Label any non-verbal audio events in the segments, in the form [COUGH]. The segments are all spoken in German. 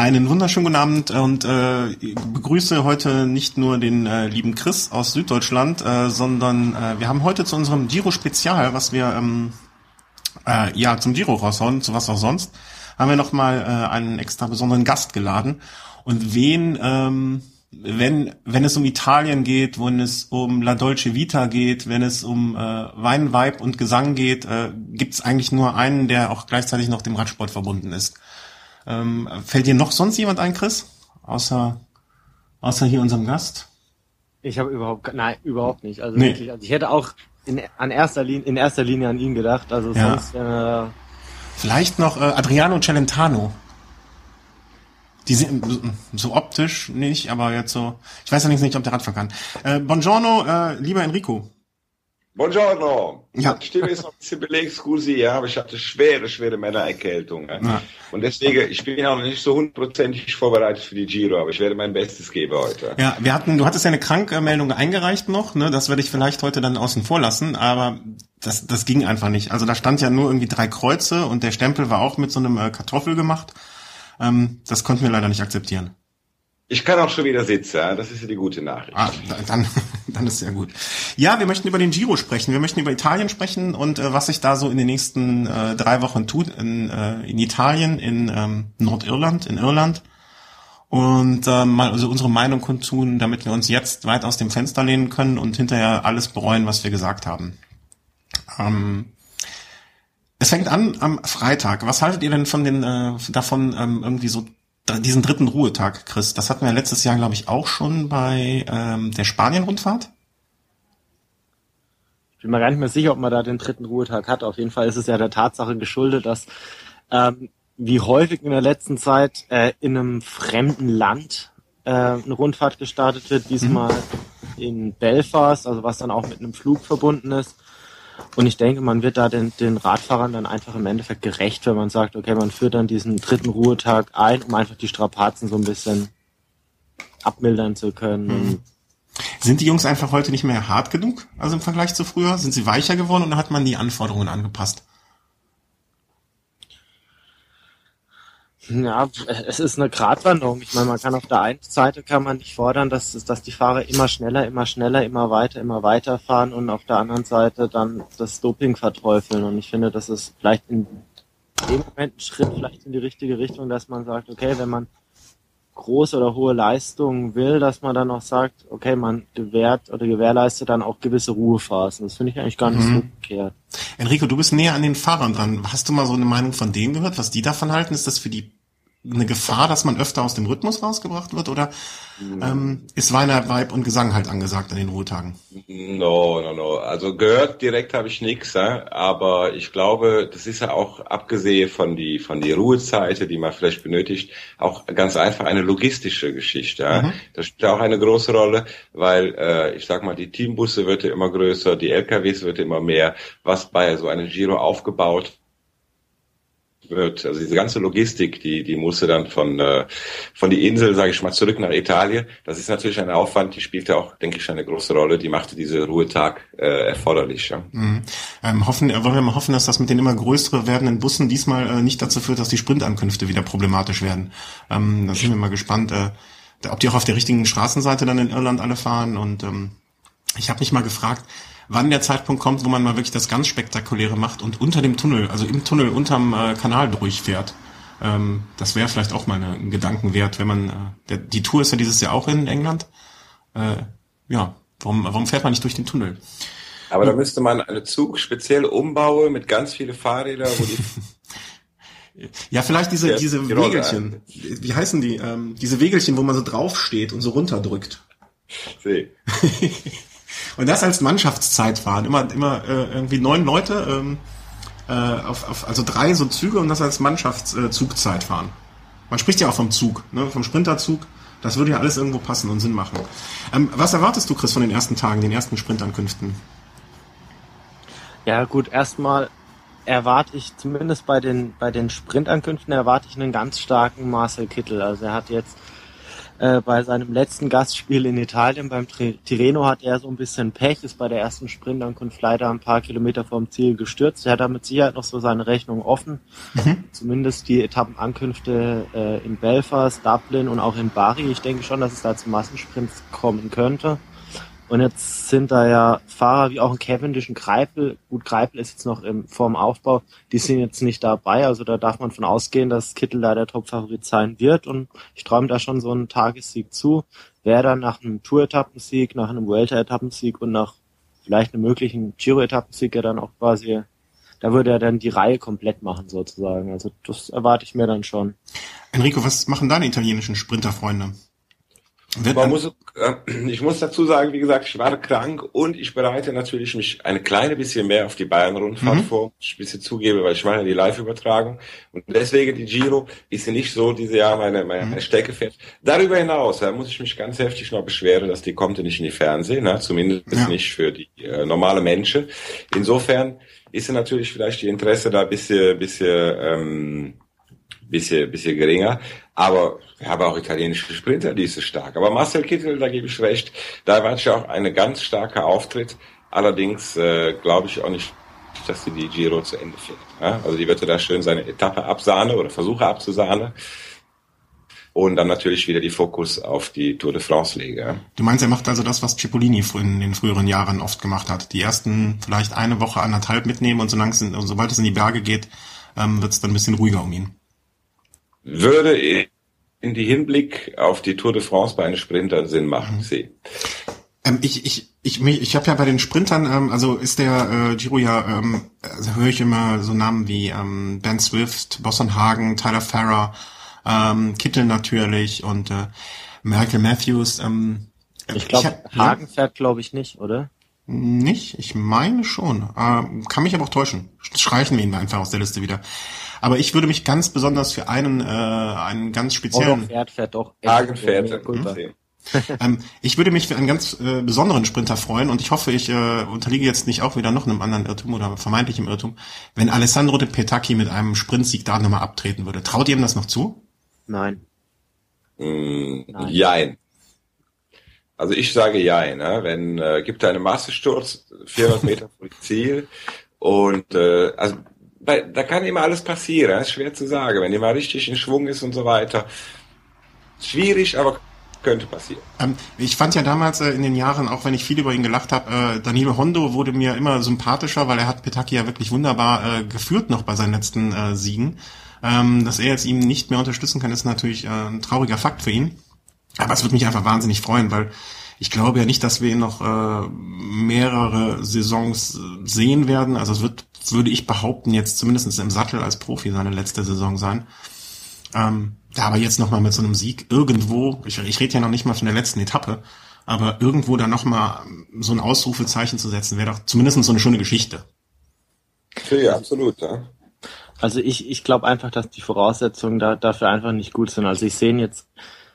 Einen wunderschönen guten Abend und äh, begrüße heute nicht nur den äh, lieben Chris aus Süddeutschland, äh, sondern äh, wir haben heute zu unserem Giro Spezial, was wir ähm, äh, ja zum Giro raushauen, zu was auch sonst, haben wir nochmal äh, einen extra besonderen Gast geladen. Und wen, ähm, wenn, wenn es um Italien geht, wenn es um La Dolce Vita geht, wenn es um äh, Wein, Weib und Gesang geht, äh, gibt es eigentlich nur einen, der auch gleichzeitig noch dem Radsport verbunden ist. Ähm, fällt dir noch sonst jemand ein, Chris? Außer, außer hier unserem Gast? Ich habe überhaupt, nein, überhaupt nicht. Also nee. wirklich, also ich hätte auch in, an erster Linie, in erster Linie an ihn gedacht. Also ja. sonst, äh, Vielleicht noch äh, Adriano Celentano. Die sind so optisch nicht, aber jetzt so. Ich weiß ja nicht, ob der Radfahren kann. Äh, buongiorno, äh, lieber Enrico. Buongiorno. Ja. Die Stimme ist noch ein bisschen belegt, scusi, ja, aber ich hatte schwere, schwere Männererkältung. Ja. ja. Und deswegen, ich bin auch noch nicht so hundertprozentig vorbereitet für die Giro, aber ich werde mein Bestes geben heute. Ja, wir hatten, du hattest ja eine Krankmeldung eingereicht noch, ne, das werde ich vielleicht heute dann außen vor lassen, aber das, das ging einfach nicht. Also da stand ja nur irgendwie drei Kreuze und der Stempel war auch mit so einem äh, Kartoffel gemacht. Ähm, das konnten wir leider nicht akzeptieren. Ich kann auch schon wieder sitzen, das ist ja die gute Nachricht. Ah, dann, [LAUGHS] dann ist sehr gut. Ja, wir möchten über den Giro sprechen, wir möchten über Italien sprechen und äh, was sich da so in den nächsten äh, drei Wochen tut in, äh, in Italien, in ähm, Nordirland, in Irland und äh, mal also unsere Meinung kundtun, damit wir uns jetzt weit aus dem Fenster lehnen können und hinterher alles bereuen, was wir gesagt haben. Ähm, es fängt an am Freitag. Was haltet ihr denn von den äh, davon ähm, irgendwie so diesen dritten Ruhetag, Chris, das hatten wir letztes Jahr, glaube ich, auch schon bei ähm, der Spanien-Rundfahrt. Ich bin mir gar nicht mehr sicher, ob man da den dritten Ruhetag hat. Auf jeden Fall ist es ja der Tatsache geschuldet, dass ähm, wie häufig in der letzten Zeit äh, in einem fremden Land äh, eine Rundfahrt gestartet wird. Diesmal mhm. in Belfast, also was dann auch mit einem Flug verbunden ist. Und ich denke, man wird da den, den Radfahrern dann einfach im Endeffekt gerecht, wenn man sagt, okay, man führt dann diesen dritten Ruhetag ein, um einfach die Strapazen so ein bisschen abmildern zu können. Mhm. Sind die Jungs einfach heute nicht mehr hart genug, also im Vergleich zu früher? Sind sie weicher geworden oder hat man die Anforderungen angepasst? Ja, es ist eine Gratwanderung. Ich meine, man kann auf der einen Seite kann man nicht fordern, dass, dass die Fahrer immer schneller, immer schneller, immer weiter, immer weiter fahren und auf der anderen Seite dann das Doping verteufeln. Und ich finde, das ist vielleicht in dem Moment ein Schritt vielleicht in die richtige Richtung, dass man sagt, okay, wenn man große oder hohe Leistungen will, dass man dann auch sagt, okay, man gewährt oder gewährleistet dann auch gewisse Ruhephasen. Das finde ich eigentlich gar nicht mhm. so verkehrt. Enrico, du bist näher an den Fahrern dran. Hast du mal so eine Meinung von denen gehört, was die davon halten? Ist das für die eine Gefahr, dass man öfter aus dem Rhythmus rausgebracht wird oder ähm, ist Weiner, Weib und Gesang halt angesagt an den Ruhetagen? No, no, no. Also gehört direkt habe ich nichts, aber ich glaube, das ist ja auch abgesehen von die von die Ruhezeiten, die man vielleicht benötigt, auch ganz einfach eine logistische Geschichte. Mhm. Das spielt auch eine große Rolle, weil äh, ich sag mal, die Teambusse wird ja immer größer, die LKWs wird immer mehr, was bei so einem Giro aufgebaut wird. Also diese ganze Logistik, die, die musste dann von, äh, von die Insel, sage ich mal, zurück nach Italien. Das ist natürlich ein Aufwand, die spielte auch, denke ich, eine große Rolle. Die machte diese Ruhetag äh, erforderlich. Ja. Mhm. Ähm, hoffen, wollen wir mal hoffen, dass das mit den immer größer werdenden Bussen diesmal äh, nicht dazu führt, dass die Sprintankünfte wieder problematisch werden. Ähm, da sind wir mal gespannt, äh, ob die auch auf der richtigen Straßenseite dann in Irland alle fahren. Und ähm, ich habe mich mal gefragt, wann der Zeitpunkt kommt, wo man mal wirklich das ganz Spektakuläre macht und unter dem Tunnel, also im Tunnel unterm äh, Kanal durchfährt. Ähm, das wäre vielleicht auch mal ein Gedanken wert, wenn man, äh, der, die Tour ist ja dieses Jahr auch in England. Äh, ja, warum, warum fährt man nicht durch den Tunnel? Aber da müsste man einen Zug speziell umbauen mit ganz viele Fahrräder, wo die [LAUGHS] Ja, vielleicht diese, diese Wegelchen. Wie heißen die? Ähm, diese Wegelchen, wo man so draufsteht und so runterdrückt. See. [LAUGHS] Und das als Mannschaftszeitfahren. Immer, immer äh, irgendwie neun Leute, ähm, äh, auf, auf, also drei so Züge und das als Mannschaftszugzeitfahren. Man spricht ja auch vom Zug, ne, vom Sprinterzug. Das würde ja alles irgendwo passen und Sinn machen. Ähm, was erwartest du, Chris, von den ersten Tagen, den ersten Sprintankünften? Ja, gut, erstmal erwarte ich zumindest bei den, bei den Sprintankünften erwarte ich einen ganz starken Marcel Kittel. Also er hat jetzt Äh, bei seinem letzten Gastspiel in Italien beim Tirreno hat er so ein bisschen Pech, ist bei der ersten Sprintankunft leider ein paar Kilometer vom Ziel gestürzt. Er hat damit sicher noch so seine Rechnung offen. Mhm. Zumindest die Etappenankünfte äh, in Belfast, Dublin und auch in Bari. Ich denke schon, dass es da zu Massensprints kommen könnte. Und jetzt sind da ja Fahrer wie auch ein Cavendish, ein Greipel. Gut, Greipel ist jetzt noch im vorm Aufbau. Die sind jetzt nicht dabei. Also da darf man von ausgehen, dass Kittel da der Topfavorit sein wird. Und ich träume da schon so einen Tagessieg zu. Wer dann nach einem Tour-Etappensieg, nach einem Vuelta-Etappensieg und nach vielleicht einem möglichen Giro-Etappensieg ja dann auch quasi, da würde er dann die Reihe komplett machen sozusagen. Also das erwarte ich mir dann schon. Enrico, was machen deine italienischen Sprinterfreunde? Man muss, äh, [CLEARS THROAT] ich muss dazu sagen, wie gesagt, ich war krank und ich bereite natürlich mich ein kleine bisschen mehr auf die Bayern-Rundfahrt mhm. vor. Ich ein bisschen zugebe, weil ich ja die Live-Übertragung. Und deswegen die Giro ist ja nicht so diese Jahr meine, meine mhm. Steckefest. Darüber hinaus da muss ich mich ganz heftig noch beschweren, dass die kommt nicht in die Fernsehen, ne? zumindest ja. nicht für die äh, normale Menschen. Insofern ist ja natürlich vielleicht die Interesse da ein bisschen, bisschen ähm, bisschen, bisschen geringer. Aber wir haben auch italienische Sprinter, die ist stark. Aber Marcel Kittel, da gebe ich recht, da war ja auch eine ganz starke Auftritt. Allerdings äh, glaube ich auch nicht, dass sie die Giro zu Ende fährt. Ja? Also die wird da schön seine Etappe absahne oder versuche abzusahne. Und dann natürlich wieder die Fokus auf die Tour de France lege. Du meinst, er macht also das, was Cipollini in den früheren Jahren oft gemacht hat. Die ersten vielleicht eine Woche, anderthalb mitnehmen und solange es in, sobald es in die Berge geht, ähm, wird es dann ein bisschen ruhiger um ihn würde in die Hinblick auf die Tour de France bei einem Sprinter Sinn machen, mhm. sehen. Ähm, ich ich, ich, ich, ich habe ja bei den Sprintern, ähm, also ist der äh, Giro ja, ähm, also höre ich immer so Namen wie ähm, Ben Swift, Boston Hagen, Tyler Farrer, ähm, Kittel natürlich und äh, Michael Matthews. Ähm, ich glaube, Hagen ja, fährt, glaube ich, nicht, oder? Nicht? Ich meine schon. Äh, kann mich aber auch täuschen. Streichen wir ihn einfach aus der Liste wieder. Aber ich würde mich ganz besonders für einen, äh, einen ganz speziellen. Oh, fährt, fährt doch. Hagen fährt. [LAUGHS] ähm, ich würde mich für einen ganz äh, besonderen Sprinter freuen und ich hoffe, ich äh, unterliege jetzt nicht auch wieder noch einem anderen Irrtum oder vermeintlichem Irrtum, wenn Alessandro de Petacchi mit einem Sprintsieg da nochmal abtreten würde. Traut ihr ihm das noch zu? Nein. Mm, Nein. Jein. Also ich sage ja, ne? wenn äh, gibt einen Massensturz 400 Meter vor Ziel und äh, also bei, da kann immer alles passieren, ist schwer zu sagen, wenn jemand richtig in Schwung ist und so weiter. Schwierig, aber könnte passieren. Ähm, ich fand ja damals äh, in den Jahren, auch wenn ich viel über ihn gelacht habe, äh, Danilo Hondo wurde mir immer sympathischer, weil er hat Petaki ja wirklich wunderbar äh, geführt noch bei seinen letzten äh, Siegen. Ähm, dass er jetzt ihm nicht mehr unterstützen kann, ist natürlich äh, ein trauriger Fakt für ihn. Aber es würde mich einfach wahnsinnig freuen, weil ich glaube ja nicht, dass wir ihn noch äh, mehrere Saisons äh, sehen werden. Also es wird, würde ich behaupten, jetzt zumindest im Sattel als Profi seine letzte Saison sein. Ähm, da aber jetzt nochmal mit so einem Sieg irgendwo, ich, ich rede ja noch nicht mal von der letzten Etappe, aber irgendwo da nochmal so ein Ausrufezeichen zu setzen, wäre doch zumindest so eine schöne Geschichte. Ja, absolut, ja. Also ich, ich glaube einfach, dass die Voraussetzungen da, dafür einfach nicht gut sind. Also ich sehe jetzt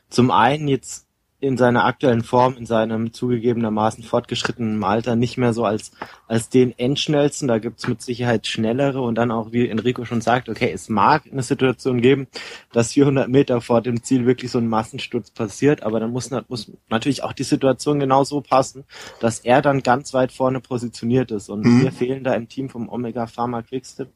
zum einen jetzt in seiner aktuellen Form, in seinem zugegebenermaßen fortgeschrittenen Alter nicht mehr so als, als den Endschnellsten. Da gibt's mit Sicherheit schnellere und dann auch, wie Enrico schon sagt, okay, es mag eine Situation geben, dass 400 Meter vor dem Ziel wirklich so ein Massensturz passiert, aber dann muss, muss natürlich auch die Situation genau so passen, dass er dann ganz weit vorne positioniert ist. Und mhm. wir fehlen da im Team vom Omega Pharma Quickstep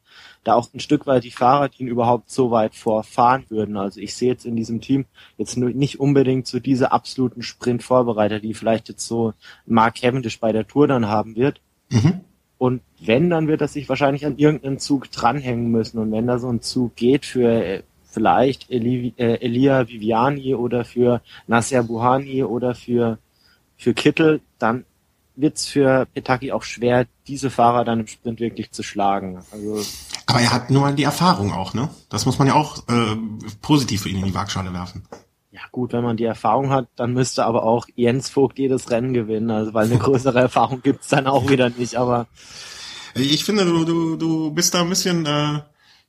da auch ein Stück weit die Fahrer, die ihn überhaupt so weit vorfahren würden. Also ich sehe jetzt in diesem Team jetzt nicht unbedingt so diese absoluten Sprintvorbereiter, die vielleicht jetzt so Mark Cavendish bei der Tour dann haben wird. Mhm. Und wenn, dann wird er sich wahrscheinlich an irgendeinen Zug dranhängen müssen. Und wenn da so ein Zug geht für äh, vielleicht Eli, äh, Elia Viviani oder für Nasser Buhani oder für, für Kittel, dann wird es für Petaki auch schwer, diese Fahrer dann im Sprint wirklich zu schlagen. Also aber er hat nur mal die Erfahrung auch, ne? Das muss man ja auch äh, positiv für ihn in die Waagschale werfen. Ja gut, wenn man die Erfahrung hat, dann müsste aber auch Jens Vogt jedes Rennen gewinnen, also weil eine [LAUGHS] größere Erfahrung gibt's dann auch wieder nicht, aber ich finde, du, du, du bist da ein bisschen, äh,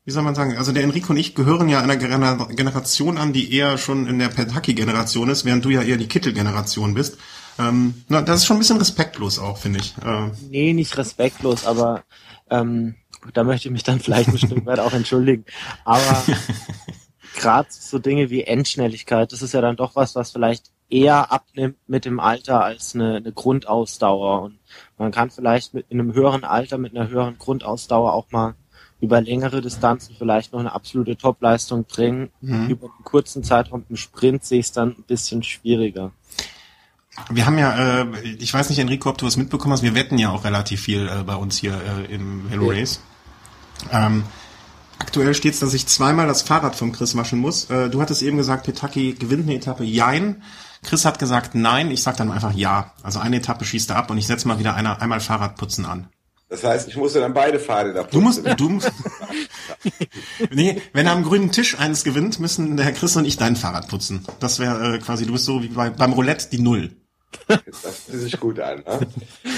wie soll man sagen, also der Enrico und ich gehören ja einer Generation an, die eher schon in der Petaki-Generation ist, während du ja eher die Kittel-Generation bist. Ähm, na, das ist schon ein bisschen respektlos auch, finde ich. Äh, nee, nicht respektlos, aber ähm, da möchte ich mich dann vielleicht ein Stück weit auch entschuldigen. Aber [LAUGHS] gerade so Dinge wie Endschnelligkeit, das ist ja dann doch was, was vielleicht eher abnimmt mit dem Alter als eine, eine Grundausdauer. Und man kann vielleicht mit in einem höheren Alter mit einer höheren Grundausdauer auch mal über längere Distanzen vielleicht noch eine absolute Topleistung bringen. Mhm. Über einen kurzen Zeitraum im Sprint sehe ich es dann ein bisschen schwieriger. Wir haben ja, äh, ich weiß nicht, Enrico, ob du was mitbekommen hast, wir wetten ja auch relativ viel äh, bei uns hier äh, im Hello Race. Ähm, aktuell steht es, dass ich zweimal das Fahrrad von Chris waschen muss. Äh, du hattest eben gesagt, Petaki gewinnt eine Etappe. Jein. Chris hat gesagt nein, ich sag dann einfach ja. Also eine Etappe schießt er ab und ich setze mal wieder einer, einmal Fahrradputzen an. Das heißt, ich musste dann beide Fahrräder putzen. Du musst, du [LAUGHS] musst. nee, wenn er am grünen Tisch eines gewinnt, müssen der Chris und ich dein Fahrrad putzen. Das wäre äh, quasi, du bist so wie bei, beim Roulette die Null. Das fühlt sich gut an. Ne?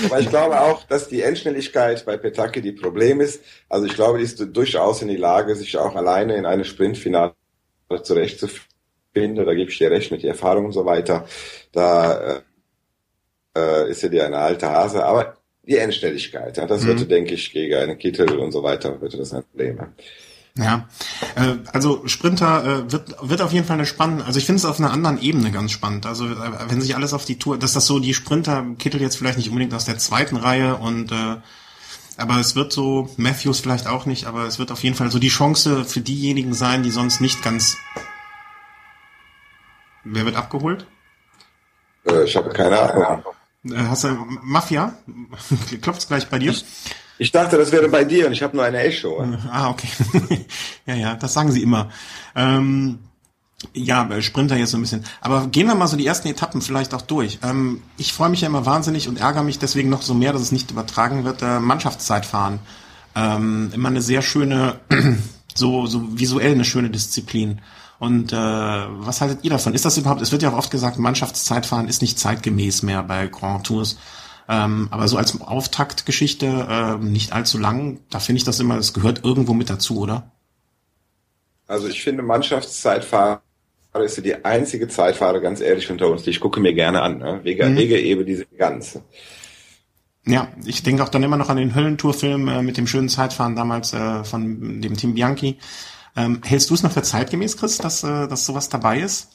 Aber ich glaube auch, dass die Endschnelligkeit bei Petake die Problem ist. Also ich glaube, die ist durchaus in die Lage, sich auch alleine in eine Sprintfinale zurechtzufinden. Da gebe ich dir recht mit der Erfahrung und so weiter. Da äh, äh ist ja die eine alte Hase. Aber die Endstelligkeit. Ja, das mhm. wird, denke ich, gegen einen Kittel und so weiter, wird das ein Problem. Ja, äh, also Sprinter äh, wird wird auf jeden Fall eine spannende. Also ich finde es auf einer anderen Ebene ganz spannend. Also äh, wenn sich alles auf die Tour, dass das so die Sprinter Kittel jetzt vielleicht nicht unbedingt aus der zweiten Reihe und äh, aber es wird so Matthews vielleicht auch nicht, aber es wird auf jeden Fall so die Chance für diejenigen sein, die sonst nicht ganz. Wer wird abgeholt? Äh, ich habe keine Ahnung. Äh, hast du Mafia? [LAUGHS] Klopft's gleich bei dir? Ich dachte, das wäre bei dir und ich habe nur eine Echo. Ah, okay. [LAUGHS] ja, ja, das sagen sie immer. Ähm, ja, Sprinter jetzt so ein bisschen. Aber gehen wir mal so die ersten Etappen vielleicht auch durch. Ähm, ich freue mich ja immer wahnsinnig und ärgere mich deswegen noch so mehr, dass es nicht übertragen wird. Äh, Mannschaftszeitfahren. Ähm, immer eine sehr schöne, [CLEARS THROAT] so, so visuell eine schöne Disziplin. Und äh, was haltet ihr davon? Ist das überhaupt, es wird ja auch oft gesagt, Mannschaftszeitfahren ist nicht zeitgemäß mehr bei Grand Tours. Ähm, aber so als Auftaktgeschichte äh, nicht allzu lang, da finde ich das immer, es gehört irgendwo mit dazu, oder? Also ich finde Mannschaftszeitfahrer ist ja die einzige Zeitfahrer, ganz ehrlich unter uns, die ich gucke mir gerne an. Ne? Wege, mhm. Wege eben diese ganze. Ja, ich denke auch dann immer noch an den Höllentour-Film äh, mit dem schönen Zeitfahren damals äh, von dem Team Bianchi. Ähm, hältst du es noch für zeitgemäß, Chris, dass, äh, dass sowas dabei ist?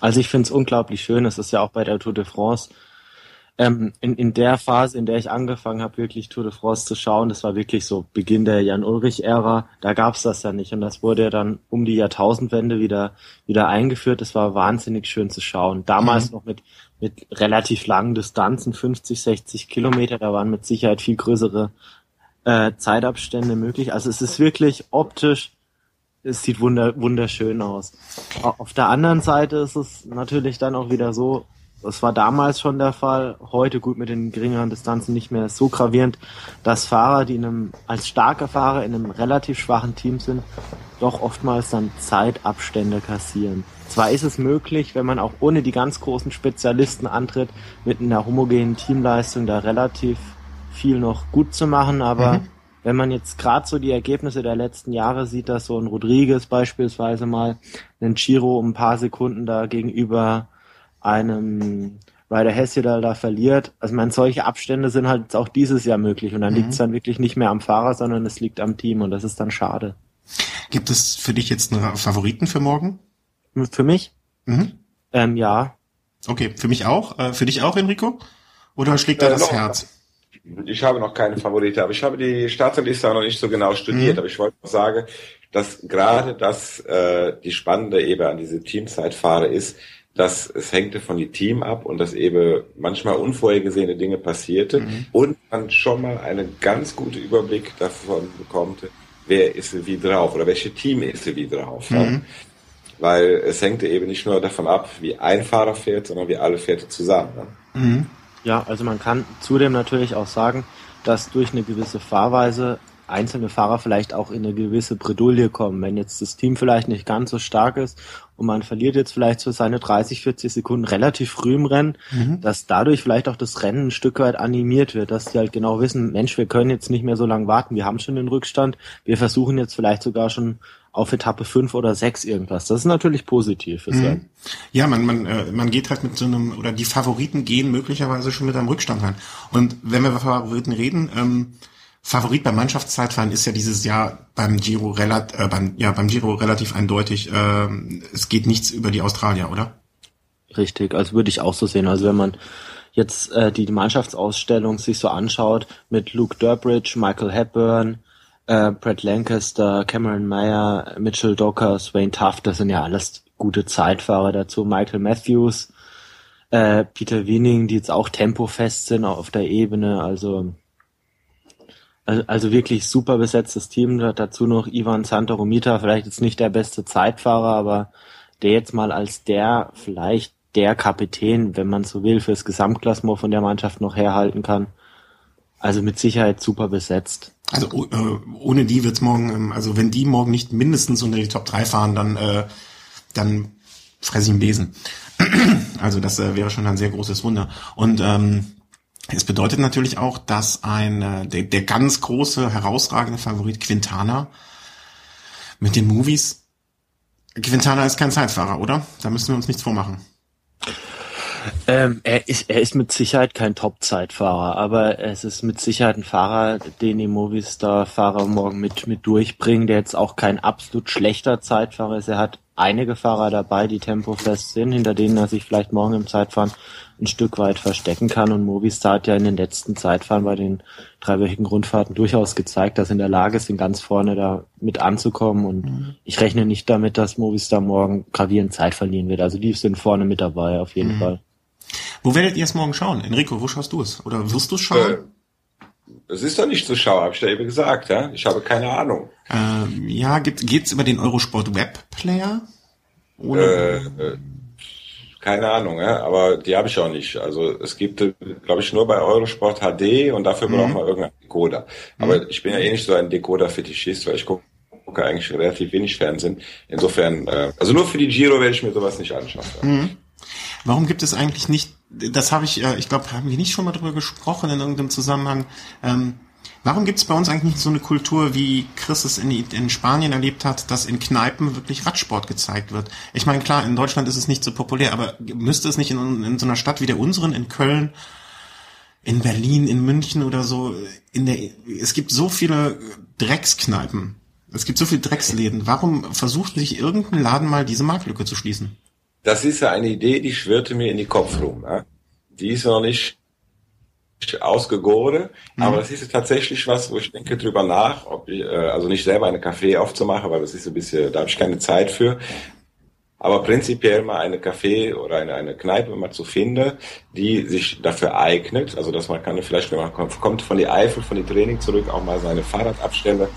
Also ich finde es unglaublich schön. Es ist ja auch bei der Tour de France. Ähm, in, in der Phase, in der ich angefangen habe, wirklich Tour de France zu schauen, das war wirklich so Beginn der Jan-Ulrich-Ära, da gab's das ja nicht. Und das wurde ja dann um die Jahrtausendwende wieder, wieder eingeführt. Das war wahnsinnig schön zu schauen. Damals mhm. noch mit, mit relativ langen Distanzen, 50, 60 Kilometer, da waren mit Sicherheit viel größere äh, Zeitabstände möglich. Also es ist wirklich optisch es sieht wunder, wunderschön aus. Auf der anderen Seite ist es natürlich dann auch wieder so, das war damals schon der Fall, heute gut mit den geringeren Distanzen nicht mehr so gravierend, dass Fahrer, die in einem, als starker Fahrer in einem relativ schwachen Team sind, doch oftmals dann Zeitabstände kassieren. Zwar ist es möglich, wenn man auch ohne die ganz großen Spezialisten antritt, mit einer homogenen Teamleistung da relativ viel noch gut zu machen, aber mhm wenn man jetzt gerade so die Ergebnisse der letzten Jahre sieht, dass so ein Rodriguez beispielsweise mal einen Giro um ein paar Sekunden da gegenüber einem Ryder Hesjedal da verliert. Also man, solche Abstände sind halt auch dieses Jahr möglich und dann mhm. liegt es dann wirklich nicht mehr am Fahrer, sondern es liegt am Team und das ist dann schade. Gibt es für dich jetzt einen Favoriten für morgen? Für mich? Mhm. Ähm, ja. Okay, für mich auch. Äh, für dich auch, Enrico? Oder schlägt da äh, das noch, Herz? Ich habe noch keine Favorite, aber ich habe die Starterliste noch nicht so genau studiert. Mhm. Aber ich wollte noch sagen, dass gerade das äh, die spannende eben an diese Teamzeitfahrer ist, dass es hängte von die Team ab und dass eben manchmal unvorhergesehene Dinge passierte mhm. und man schon mal einen ganz guten Überblick davon bekommt, wer ist wie drauf oder welche Team ist wie drauf. Mhm. Ja? Weil es hängte eben nicht nur davon ab, wie ein Fahrer fährt, sondern wie alle Fährte zusammen. Ne? Mhm. Ja, also man kann zudem natürlich auch sagen, dass durch eine gewisse Fahrweise einzelne Fahrer vielleicht auch in eine gewisse Bredouille kommen. Wenn jetzt das Team vielleicht nicht ganz so stark ist und man verliert jetzt vielleicht so seine 30, 40 Sekunden relativ früh im Rennen, mhm. dass dadurch vielleicht auch das Rennen ein Stück weit animiert wird, dass die halt genau wissen, Mensch, wir können jetzt nicht mehr so lange warten, wir haben schon den Rückstand, wir versuchen jetzt vielleicht sogar schon auf Etappe 5 oder 6 irgendwas. Das ist natürlich positiv fürs mhm. Ja, man, man, äh, man geht halt mit so einem, oder die Favoriten gehen möglicherweise schon mit einem Rückstand rein. Und wenn wir über Favoriten reden, ähm, Favorit beim Mannschaftszeitfahren ist ja dieses Jahr beim Giro relativ, äh, beim, ja, beim Giro relativ eindeutig. Äh, es geht nichts über die Australier, oder? Richtig, also würde ich auch so sehen. Also wenn man jetzt äh, die Mannschaftsausstellung sich so anschaut mit Luke Durbridge, Michael Hepburn, äh, Brett Lancaster, Cameron Mayer, Mitchell Docker, Swain Tuft, das sind ja alles gute Zeitfahrer dazu. Michael Matthews, äh, Peter Wiening, die jetzt auch tempofest sind auf der Ebene. Also also, wirklich super besetztes Team. Dazu noch Ivan Santoromita, vielleicht jetzt nicht der beste Zeitfahrer, aber der jetzt mal als der vielleicht der Kapitän, wenn man so will, fürs Gesamtklassement von der Mannschaft noch herhalten kann. Also mit Sicherheit super besetzt. Also äh, ohne die wird's morgen, ähm, also wenn die morgen nicht mindestens unter die Top 3 fahren, dann, äh, dann fresse ich einen Besen. [CLEARS THROAT] also das äh, wäre schon ein sehr großes Wunder. Und ähm, es bedeutet natürlich auch, dass ein äh, der, der ganz große, herausragende Favorit Quintana mit den Movies. Quintana ist kein Zeitfahrer, oder? Da müssen wir uns nichts vormachen. Ähm, er, ist, er ist mit Sicherheit kein Top-Zeitfahrer, aber es ist mit Sicherheit ein Fahrer, den die Movistar-Fahrer morgen mit, mit durchbringen, der jetzt auch kein absolut schlechter Zeitfahrer ist. Er hat einige Fahrer dabei, die tempofest sind, hinter denen er sich vielleicht morgen im Zeitfahren ein Stück weit verstecken kann. Und Movistar hat ja in den letzten Zeitfahren bei den dreiwöchigen Rundfahrten durchaus gezeigt, dass in der Lage sind, ganz vorne da mit anzukommen. Und mhm. ich rechne nicht damit, dass Movistar morgen gravierend Zeit verlieren wird. Also die sind vorne mit dabei, auf jeden mhm. Fall. Wo werdet ihr es morgen schauen? Enrico, wo schaust du es? Oder wirst du es schauen? Es ist doch nicht zu schauen, habe ich da eben gesagt, ja? Ich habe keine Ahnung. Ähm, ja, geht, geht's über den Eurosport Web Player? Äh, äh, keine Ahnung, ja? aber die habe ich auch nicht. Also es gibt, glaube ich, nur bei Eurosport HD und dafür mhm. braucht man irgendeinen Decoder. Aber mhm. ich bin ja eh nicht so ein Decoder-Fetischist, weil ich gucke gucke eigentlich relativ wenig Fernsehen. Insofern, äh, also nur für die Giro werde ich mir sowas nicht anschauen. Mhm. Warum gibt es eigentlich nicht, das habe ich, äh, ich glaube, haben wir nicht schon mal drüber gesprochen in irgendeinem Zusammenhang, ähm, warum gibt es bei uns eigentlich nicht so eine Kultur, wie Chris es in, in Spanien erlebt hat, dass in Kneipen wirklich Radsport gezeigt wird? Ich meine, klar, in Deutschland ist es nicht so populär, aber müsste es nicht in, in so einer Stadt wie der unseren, in Köln, in Berlin, in München oder so, in der, es gibt so viele Dreckskneipen. Es gibt so viele Drecksläden. Warum versucht sich irgendein Laden mal diese Marktlücke zu schließen? das ist ja eine Idee, die schwirrte mir in die Kopf rum. Ja? Die ist noch nicht ausgegoren, mhm. aber das ist tatsächlich was, wo ich denke drüber nach, ob ich, äh, also nicht selber eine Kaffee aufzumachen, weil das ist ein bisschen, da habe ich keine Zeit für. Aber prinzipiell mal eine Café oder eine, eine Kneipe mal zu finden, die sich dafür eignet. Also dass man kann vielleicht, wenn man kommt von die Eifel, von die Training zurück, auch mal seine Fahrradabstände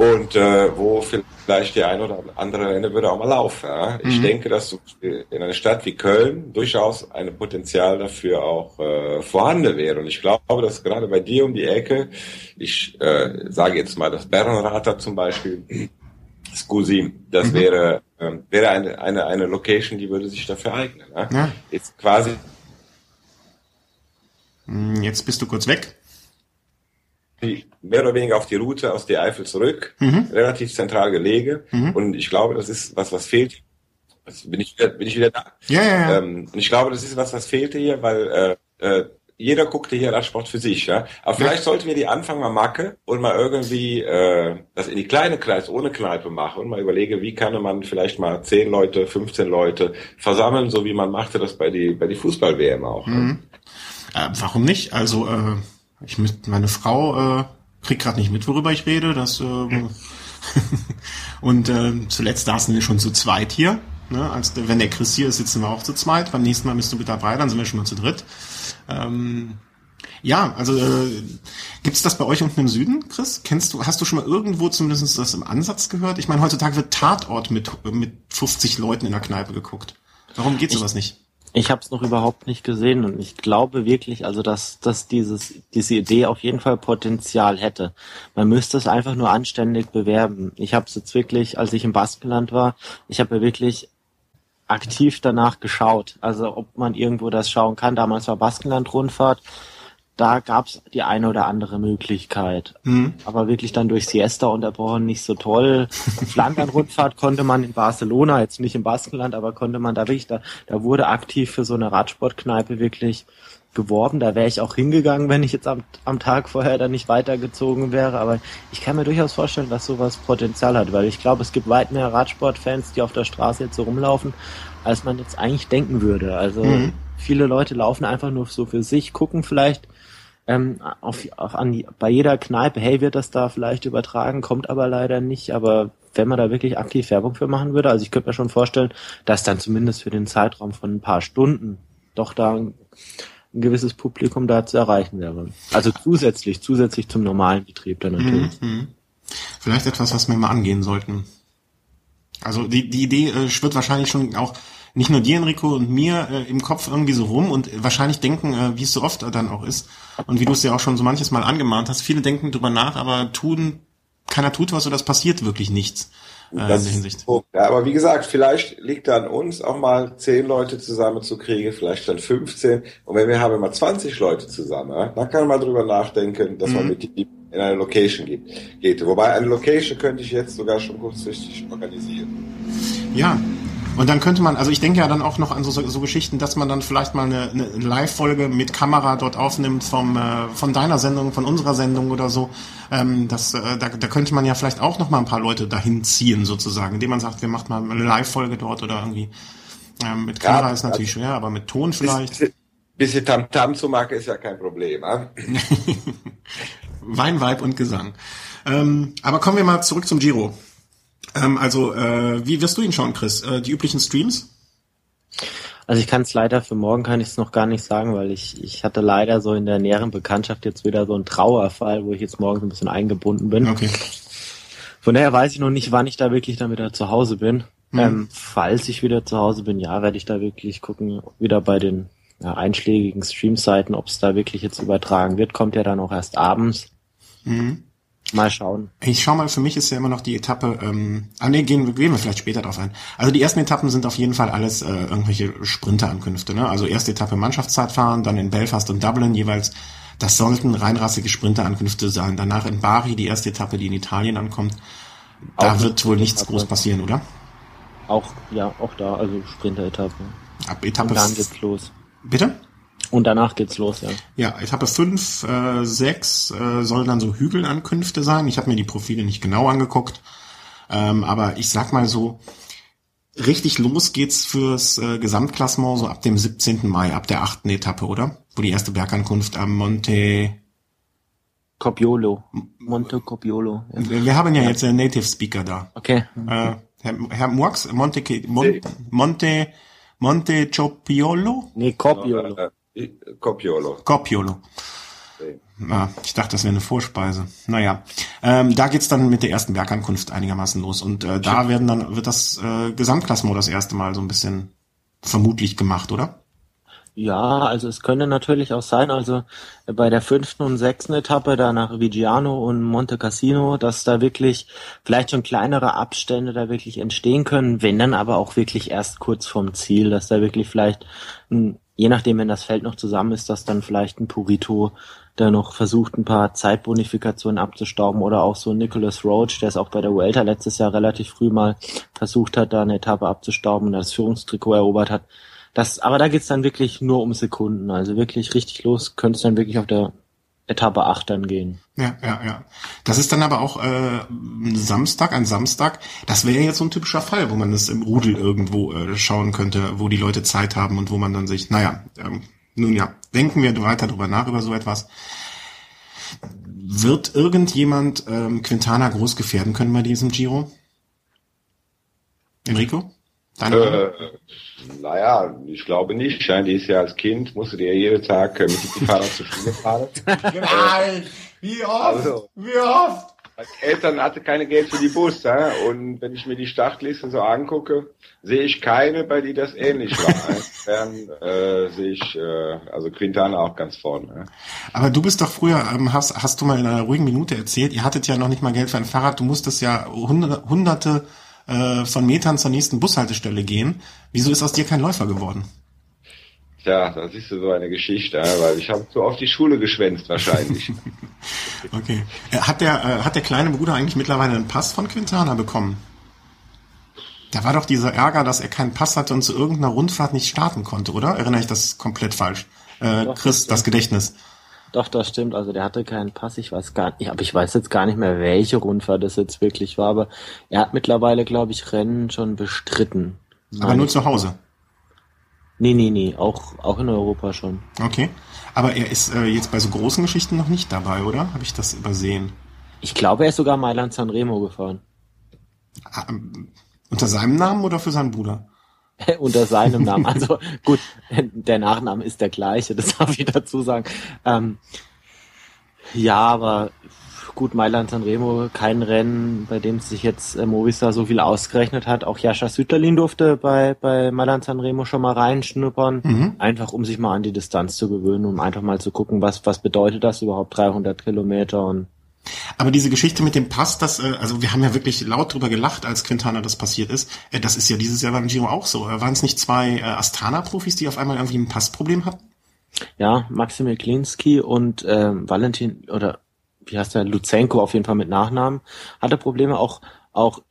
und äh, wo vielleicht die eine oder andere Ende würde auch mal laufen. Ja? Ich mhm. denke, dass in einer Stadt wie Köln durchaus ein Potenzial dafür auch äh, vorhanden wäre. Und ich glaube, dass gerade bei dir um die Ecke, ich äh, sage jetzt mal das Bernrater zum Beispiel, Scusi, das mhm. wäre äh, wäre eine, eine eine Location, die würde sich dafür eignen. Ja? ja. Jetzt quasi. Hm, jetzt bist du kurz weg mehr oder weniger auf die Route aus der Eifel zurück, mhm. relativ zentral gelegen. Mhm. Und ich glaube, das ist was, was fehlt. Also bin ich wieder, bin ich wieder da? Ja, ja, ja. Ähm, und ich glaube, das ist was, was fehlte hier, weil äh, äh, jeder guckte hier Radsport für sich, ja. Aber vielleicht ja. sollten wir die anfangen mal Macke und mal irgendwie äh, das in die kleine Kreis ohne Kneipe machen und mal überlege, wie kann man vielleicht mal zehn Leute, 15 Leute versammeln, so wie man machte das bei die bei die Fußball-WM auch. Mhm. Äh, warum nicht? Also äh ich mit meine Frau äh, kriegt gerade nicht mit, worüber ich rede. Das äh, [LAUGHS] und äh, zuletzt saßen wir schon zu zweit hier. Ne? Als wenn der Chris hier ist, sitzen wir auch zu zweit. Beim nächsten Mal bist du mit dabei, dann sind wir schon mal zu dritt. Ähm, ja, also äh, gibt das bei euch unten im Süden, Chris? Kennst du, hast du schon mal irgendwo zumindest das im Ansatz gehört? Ich meine, heutzutage wird Tatort mit mit 50 Leuten in der Kneipe geguckt. Warum geht sowas nicht? Ich habe es noch überhaupt nicht gesehen und ich glaube wirklich, also dass, dass dieses, diese Idee auf jeden Fall Potenzial hätte. Man müsste es einfach nur anständig bewerben. Ich habe es jetzt wirklich, als ich im Baskenland war, ich habe ja wirklich aktiv danach geschaut, also ob man irgendwo das schauen kann. Damals war Baskenland-Rundfahrt da gab's die eine oder andere Möglichkeit. Mhm. Aber wirklich dann durch Siesta unterbrochen nicht so toll. Flandern-Rundfahrt konnte man in Barcelona, jetzt nicht im Baskenland, aber konnte man da wirklich, da, da wurde aktiv für so eine Radsportkneipe wirklich geworben. Da wäre ich auch hingegangen, wenn ich jetzt am, am Tag vorher dann nicht weitergezogen wäre. Aber ich kann mir durchaus vorstellen, dass sowas Potenzial hat, weil ich glaube, es gibt weit mehr Radsportfans, die auf der Straße jetzt so rumlaufen, als man jetzt eigentlich denken würde. Also mhm. viele Leute laufen einfach nur so für sich, gucken vielleicht ähm, auf, auf an bei jeder Kneipe, hey, wird das da vielleicht übertragen, kommt aber leider nicht. Aber wenn man da wirklich aktiv Werbung für machen würde, also ich könnte mir schon vorstellen, dass dann zumindest für den Zeitraum von ein paar Stunden doch da ein, ein gewisses Publikum da zu erreichen wäre. Also zusätzlich, zusätzlich zum normalen Betrieb dann natürlich. Mhm. Vielleicht etwas, was wir mal angehen sollten. Also die, die Idee äh, schwirrt wahrscheinlich schon auch nicht nur dir, Enrico, und mir äh, im Kopf irgendwie so rum und wahrscheinlich denken, äh, wie es so oft dann auch ist und wie du es ja auch schon so manches Mal angemahnt hast, viele denken drüber nach, aber tun, keiner tut was oder es passiert wirklich nichts. Äh, das in der Hinsicht. Ja, aber wie gesagt, vielleicht liegt da an uns auch mal zehn Leute zusammen zu kriegen, vielleicht dann 15. Und wenn wir haben mal 20 Leute zusammen, ja, dann kann man mal drüber nachdenken, dass mhm. man mit die in eine Location geht, geht. Wobei eine Location könnte ich jetzt sogar schon kurzfristig organisieren. Ja, und dann könnte man, also ich denke ja dann auch noch an so, so Geschichten, dass man dann vielleicht mal eine, eine Live-Folge mit Kamera dort aufnimmt vom, äh, von deiner Sendung, von unserer Sendung oder so. Ähm, das, äh, da, da könnte man ja vielleicht auch noch mal ein paar Leute dahin ziehen sozusagen, indem man sagt, wir machen mal eine Live-Folge dort oder irgendwie. Ähm, mit Kamera ja, ist natürlich schwer, aber mit Ton vielleicht. Bisschen, bisschen Tamtam zu machen ist ja kein Problem. Äh? [LAUGHS] Wein, Weib und Gesang. Ähm, aber kommen wir mal zurück zum Giro. Ähm, also, äh, wie wirst du ihn schauen, Chris? Äh, die üblichen Streams? Also ich kann es leider für morgen kann ich es noch gar nicht sagen, weil ich, ich hatte leider so in der näheren Bekanntschaft jetzt wieder so einen Trauerfall, wo ich jetzt morgen so ein bisschen eingebunden bin. Okay. Von daher weiß ich noch nicht, wann ich da wirklich dann wieder zu Hause bin. Hm. Ähm, falls ich wieder zu Hause bin, ja, werde ich da wirklich gucken, wieder bei den ja, einschlägigen Streamseiten, ob es da wirklich jetzt übertragen wird. Kommt ja dann auch erst abends. Mhm. Mal schauen. Ich schau mal, für mich ist ja immer noch die Etappe, ähm, ah nee, gehen, gehen wir vielleicht später drauf ein. Also die ersten Etappen sind auf jeden Fall alles äh, irgendwelche Sprinterankünfte, ne? Also erste Etappe Mannschaftszeitfahren, dann in Belfast und Dublin jeweils. Das sollten reinrassige Sprinterankünfte sein. Danach in Bari die erste Etappe, die in Italien ankommt. Da auch wird wohl nichts groß passieren, oder? Auch, ja, auch da, also Sprinteretappe. Ab Etappe. Und dann geht's los. Bitte? Und danach geht's los, ja. Ja, Etappe 5, äh, 6 äh, soll dann so Hügelankünfte sein. Ich habe mir die Profile nicht genau angeguckt. Ähm, aber ich sag mal so, richtig los geht's fürs äh, Gesamtklassement so ab dem 17. Mai, ab der achten Etappe, oder? Wo die erste Bergankunft am Monte Copiolo. Monte Copiolo. Ja. Wir haben ja, ja, jetzt einen Native Speaker da. Okay. Äh, Herr, Herr Murks, Monte, Monte, Monte, Monte Copiolo? Nee, Copiolo. Copiolo. Copiolo. Ja, ich dachte, das wäre eine Vorspeise. Naja, ähm, da geht's dann mit der ersten Bergankunft einigermaßen los und äh, da werden dann wird das äh, Gesamtklassement das erste Mal so ein bisschen vermutlich gemacht, oder? Ja, also es könnte natürlich auch sein, also bei der fünften und sechsten Etappe da nach Vigiano und Monte Cassino, dass da wirklich vielleicht schon kleinere Abstände da wirklich entstehen können, wenn dann aber auch wirklich erst kurz vorm Ziel, dass da wirklich vielleicht ein je nachdem, wenn das Feld noch zusammen ist, dass dann vielleicht ein Purito der noch versucht, ein paar Zeitbonifikationen abzustauben oder auch so Nicholas Roach, der es auch bei der Vuelta letztes Jahr relativ früh mal versucht hat, da eine Etappe abzustauben und das Führungstrikot erobert hat. Das, aber da geht's dann wirklich nur um Sekunden. Also wirklich richtig los könnte es dann wirklich auf der Etappe 8 dann gehen. Ja, ja, ja. Das ist dann aber auch äh, Samstag, ein Samstag. Das wäre jetzt so ein typischer Fall, wo man das im Rudel irgendwo äh, schauen könnte, wo die Leute Zeit haben und wo man dann sich, naja, ähm, nun ja, denken wir weiter drüber nach über so etwas. Wird irgendjemand ähm, Quintana groß gefährden können bei diesem Giro? Enrico? Äh, naja, ich glaube nicht. Die ist ja als Kind, musste die ja jeden Tag äh, mit dem Fahrrad zur Schule fahren. [LAUGHS] Nein! Wie oft? Also, Wie oft? Als Eltern hatte keine Geld für die Bus. Ja? Und wenn ich mir die Startliste so angucke, sehe ich keine, bei die das ähnlich war. Insofern [LAUGHS] äh, sehe ich äh, also Quintana auch ganz vorne. Ja? Aber du bist doch früher, ähm, hast, hast du mal in einer ruhigen Minute erzählt, ihr hattet ja noch nicht mal Geld für ein Fahrrad, du musstest ja hunderte, hunderte äh, von Metern zur nächsten Bushaltestelle gehen. Wieso ist aus dir kein Läufer geworden? Tja, das ist so eine Geschichte, weil ich habe zu oft die Schule geschwänzt wahrscheinlich. [LAUGHS] okay. Äh, hat der, äh, hat der kleine Bruder eigentlich mittlerweile einen Pass von Quintana bekommen? Da war doch dieser Ärger, dass er keinen Pass hatte und zu irgendeiner Rundfahrt nicht starten konnte, oder? Erinnere ich das komplett falsch? äh, Chris, das Gedächtnis. Doch, das stimmt. Also der hatte keinen Pass. Ich weiß gar nicht, aber ich weiß jetzt gar nicht mehr, welche Rundfahrt das jetzt wirklich war. Aber er hat mittlerweile, glaube ich, Rennen schon bestritten. Aber nur zu Hause. Nee, nee, nee. Auch, auch in Europa schon. Okay. Aber er ist äh, jetzt bei so großen Geschichten noch nicht dabei, oder? Habe ich das übersehen? Ich glaube, er ist sogar Mailand Sanremo gefahren. Ah, ähm, unter seinem Namen oder für seinen Bruder? [LAUGHS] Unter seinem Namen. Also gut, der Nachname ist der gleiche, das [LAUGHS] darf ich dazu sagen. Ähm, ja, aber gut, Mailand Sanremo, kein Rennen, bei dem sich jetzt äh, Movistar so viel ausgerechnet hat. Auch Jascha Sütterlin durfte bei, bei Mailand Sanremo schon mal reinschnuppern, Mhm. einfach um sich mal an die Distanz zu gewöhnen, um einfach mal zu gucken, was, was bedeutet das überhaupt 300 Kilometer und Aber diese Geschichte mit dem Pass, das, äh, also wir haben ja wirklich laut drüber gelacht, als Quintana das passiert ist. Äh, das ist ja dieses Jahr beim Giro auch so. Äh, Waren es nicht zwei äh, Astana-Profis, die auf einmal irgendwie ein Passproblem hatten? Ja, Maximil Klinski und ähm, Valentin oder wie heißt der Luzenko auf jeden Fall mit Nachnamen hatte Probleme auch auch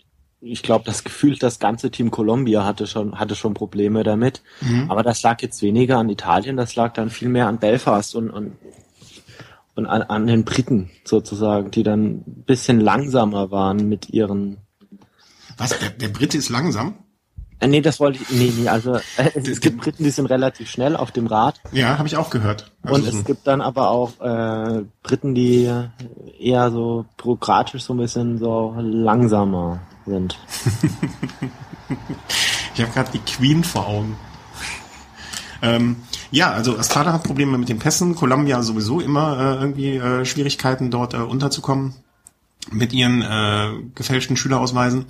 ich glaube das Gefühl das ganze Team Columbia hatte schon hatte schon Probleme damit Mhm. aber das lag jetzt weniger an Italien das lag dann viel mehr an Belfast und und und an, an den Briten sozusagen die dann ein bisschen langsamer waren mit ihren Was? Der, der Brite ist langsam? äh, nee das wollte ich nee nee also äh, es gibt Briten die sind relativ schnell auf dem Rad Ja, habe ich auch gehört. Also Und so- es gibt dann aber auch äh, Briten, die eher so bürokratisch so ein bisschen so langsamer sind. [LAUGHS] Ich habe gerade die Queen vor Augen. Ähm, ja, also Astana hat Probleme mit den Pässen, Columbia sowieso immer äh, irgendwie äh, Schwierigkeiten dort äh, unterzukommen mit ihren äh, gefälschten Schülerausweisen.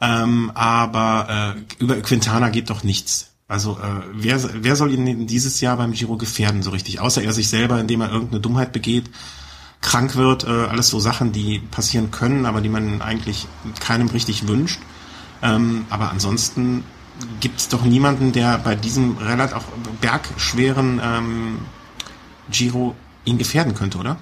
Ähm, aber äh, über Quintana geht doch nichts. Also äh, wer, wer soll ihn dieses Jahr beim Giro gefährden so richtig? Außer er sich selber, indem er irgendeine Dummheit begeht, krank wird, äh, alles so Sachen, die passieren können, aber die man eigentlich keinem richtig wünscht. Ähm, aber ansonsten gibt es doch niemanden, der bei diesem relativ auch bergschweren ähm, Giro ihn gefährden könnte, oder?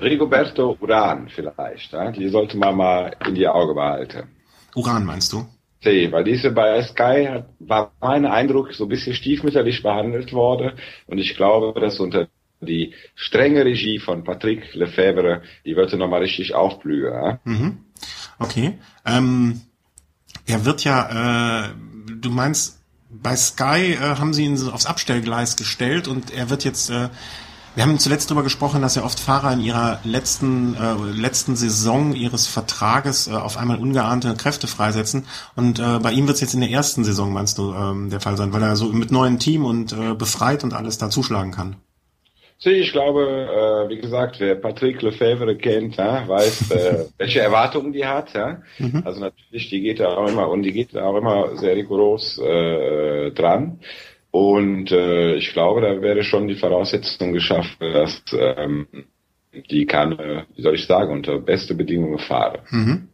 Rigoberto Uran vielleicht, ja? die sollte man mal in die Auge behalten. Uran meinst du? See, weil diese bei Sky hat, war mein Eindruck so ein bisschen stiefmütterlich behandelt worden und ich glaube, dass unter die strenge Regie von Patrick Lefebvre, die wird noch mal richtig aufblühen. Ja? Mhm. Okay. Ähm, er wird ja, äh, du meinst, bei Sky äh, haben sie ihn so aufs Abstellgleis gestellt und er wird jetzt, äh, wir haben zuletzt darüber gesprochen, dass ja oft Fahrer in ihrer letzten, äh, letzten Saison ihres Vertrages äh, auf einmal ungeahnte Kräfte freisetzen. Und äh, bei ihm wird es jetzt in der ersten Saison, meinst du, ähm, der Fall sein, weil er so mit neuem Team und äh, befreit und alles da zuschlagen kann. Ich glaube, äh, wie gesagt, wer Patrick Lefebvre kennt, weiß, äh, [LAUGHS] welche Erwartungen die hat. Mhm. Also natürlich, die geht da auch immer und die geht da auch immer sehr rigoros äh, dran. Und ich glaube, da wäre schon die Voraussetzung geschaffen, dass ähm, die kann, wie soll ich sagen, unter beste Bedingungen fahren. Mhm.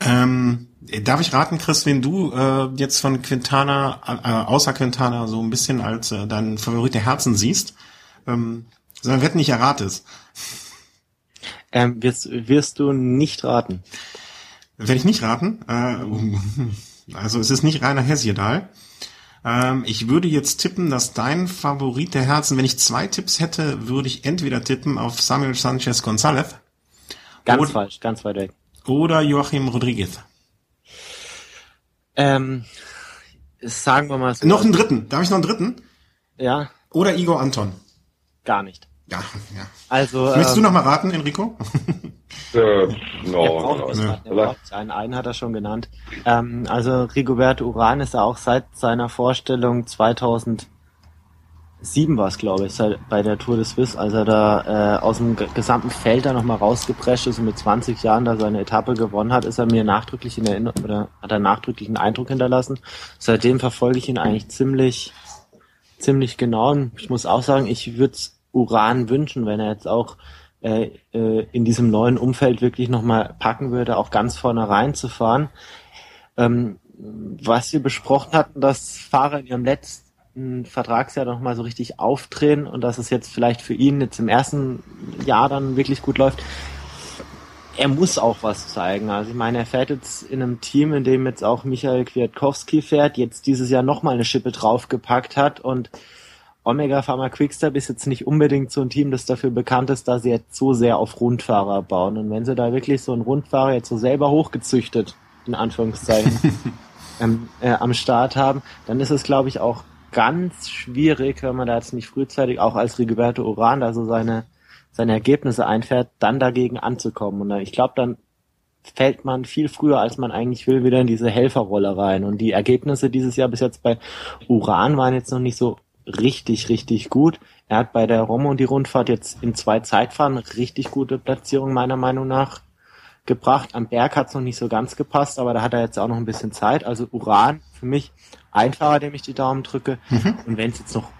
Ähm, darf ich raten, Chris, wen du äh, jetzt von Quintana, äh, außer Quintana, so ein bisschen als äh, dein Favorit der Herzen siehst? Ähm, sondern wetten nicht erratest. Ähm, wirst, wirst du nicht raten. Werde ich nicht raten. Äh, also es ist nicht Rainer Hesjedal. Ähm, ich würde jetzt tippen, dass dein Favorit der Herzen, wenn ich zwei Tipps hätte, würde ich entweder tippen auf Samuel Sanchez González Ganz Und- falsch, ganz weit weg. oder Joachim Rodriguez. Ähm, sagen wir mal so. Noch einen dritten. Darf ich noch einen dritten? Ja, Oder Igor Anton. gar nicht. Ja, ja. Also, Möchtest du ähm, noch mal raten, Enrico? [LAUGHS] Äh, no, no, nicht einen, einen hat er schon genannt. Ähm, also Rigoberto Uran ist ja auch seit seiner Vorstellung 2007 war es, glaube ich, bei der Tour de Suisse, als er da äh, aus dem ge- gesamten Feld da nochmal rausgeprescht ist und mit 20 Jahren da seine Etappe gewonnen hat, ist er mir nachdrücklich in Erinnerung oder hat er nachdrücklich einen Eindruck hinterlassen. Seitdem verfolge ich ihn eigentlich ziemlich, ziemlich genau. Und ich muss auch sagen, ich würde Uran wünschen, wenn er jetzt auch äh, äh, in diesem neuen Umfeld wirklich nochmal packen würde, auch ganz vorne reinzufahren. Ähm, was wir besprochen hatten, dass Fahrer in ihrem letzten Vertragsjahr nochmal so richtig aufdrehen und dass es jetzt vielleicht für ihn jetzt im ersten Jahr dann wirklich gut läuft. Er muss auch was zeigen. Also ich meine, er fährt jetzt in einem Team, in dem jetzt auch Michael Kwiatkowski fährt, jetzt dieses Jahr nochmal eine Schippe draufgepackt hat und Omega Pharma Quickstep ist jetzt nicht unbedingt so ein Team, das dafür bekannt ist, dass sie jetzt so sehr auf Rundfahrer bauen. Und wenn sie da wirklich so einen Rundfahrer jetzt so selber hochgezüchtet, in Anführungszeichen, [LAUGHS] ähm, äh, am Start haben, dann ist es, glaube ich, auch ganz schwierig, wenn man da jetzt nicht frühzeitig auch als Rigoberto Uran da so seine, seine Ergebnisse einfährt, dann dagegen anzukommen. Und ich glaube, dann fällt man viel früher, als man eigentlich will, wieder in diese Helferrolle rein. Und die Ergebnisse dieses Jahr bis jetzt bei Uran waren jetzt noch nicht so richtig, richtig gut. Er hat bei der Romo und die Rundfahrt jetzt in zwei Zeitfahren richtig gute Platzierung meiner Meinung nach gebracht. Am Berg hat es noch nicht so ganz gepasst, aber da hat er jetzt auch noch ein bisschen Zeit. Also Uran für mich einfacher, dem ich die Daumen drücke. Mhm. Und wenn es jetzt noch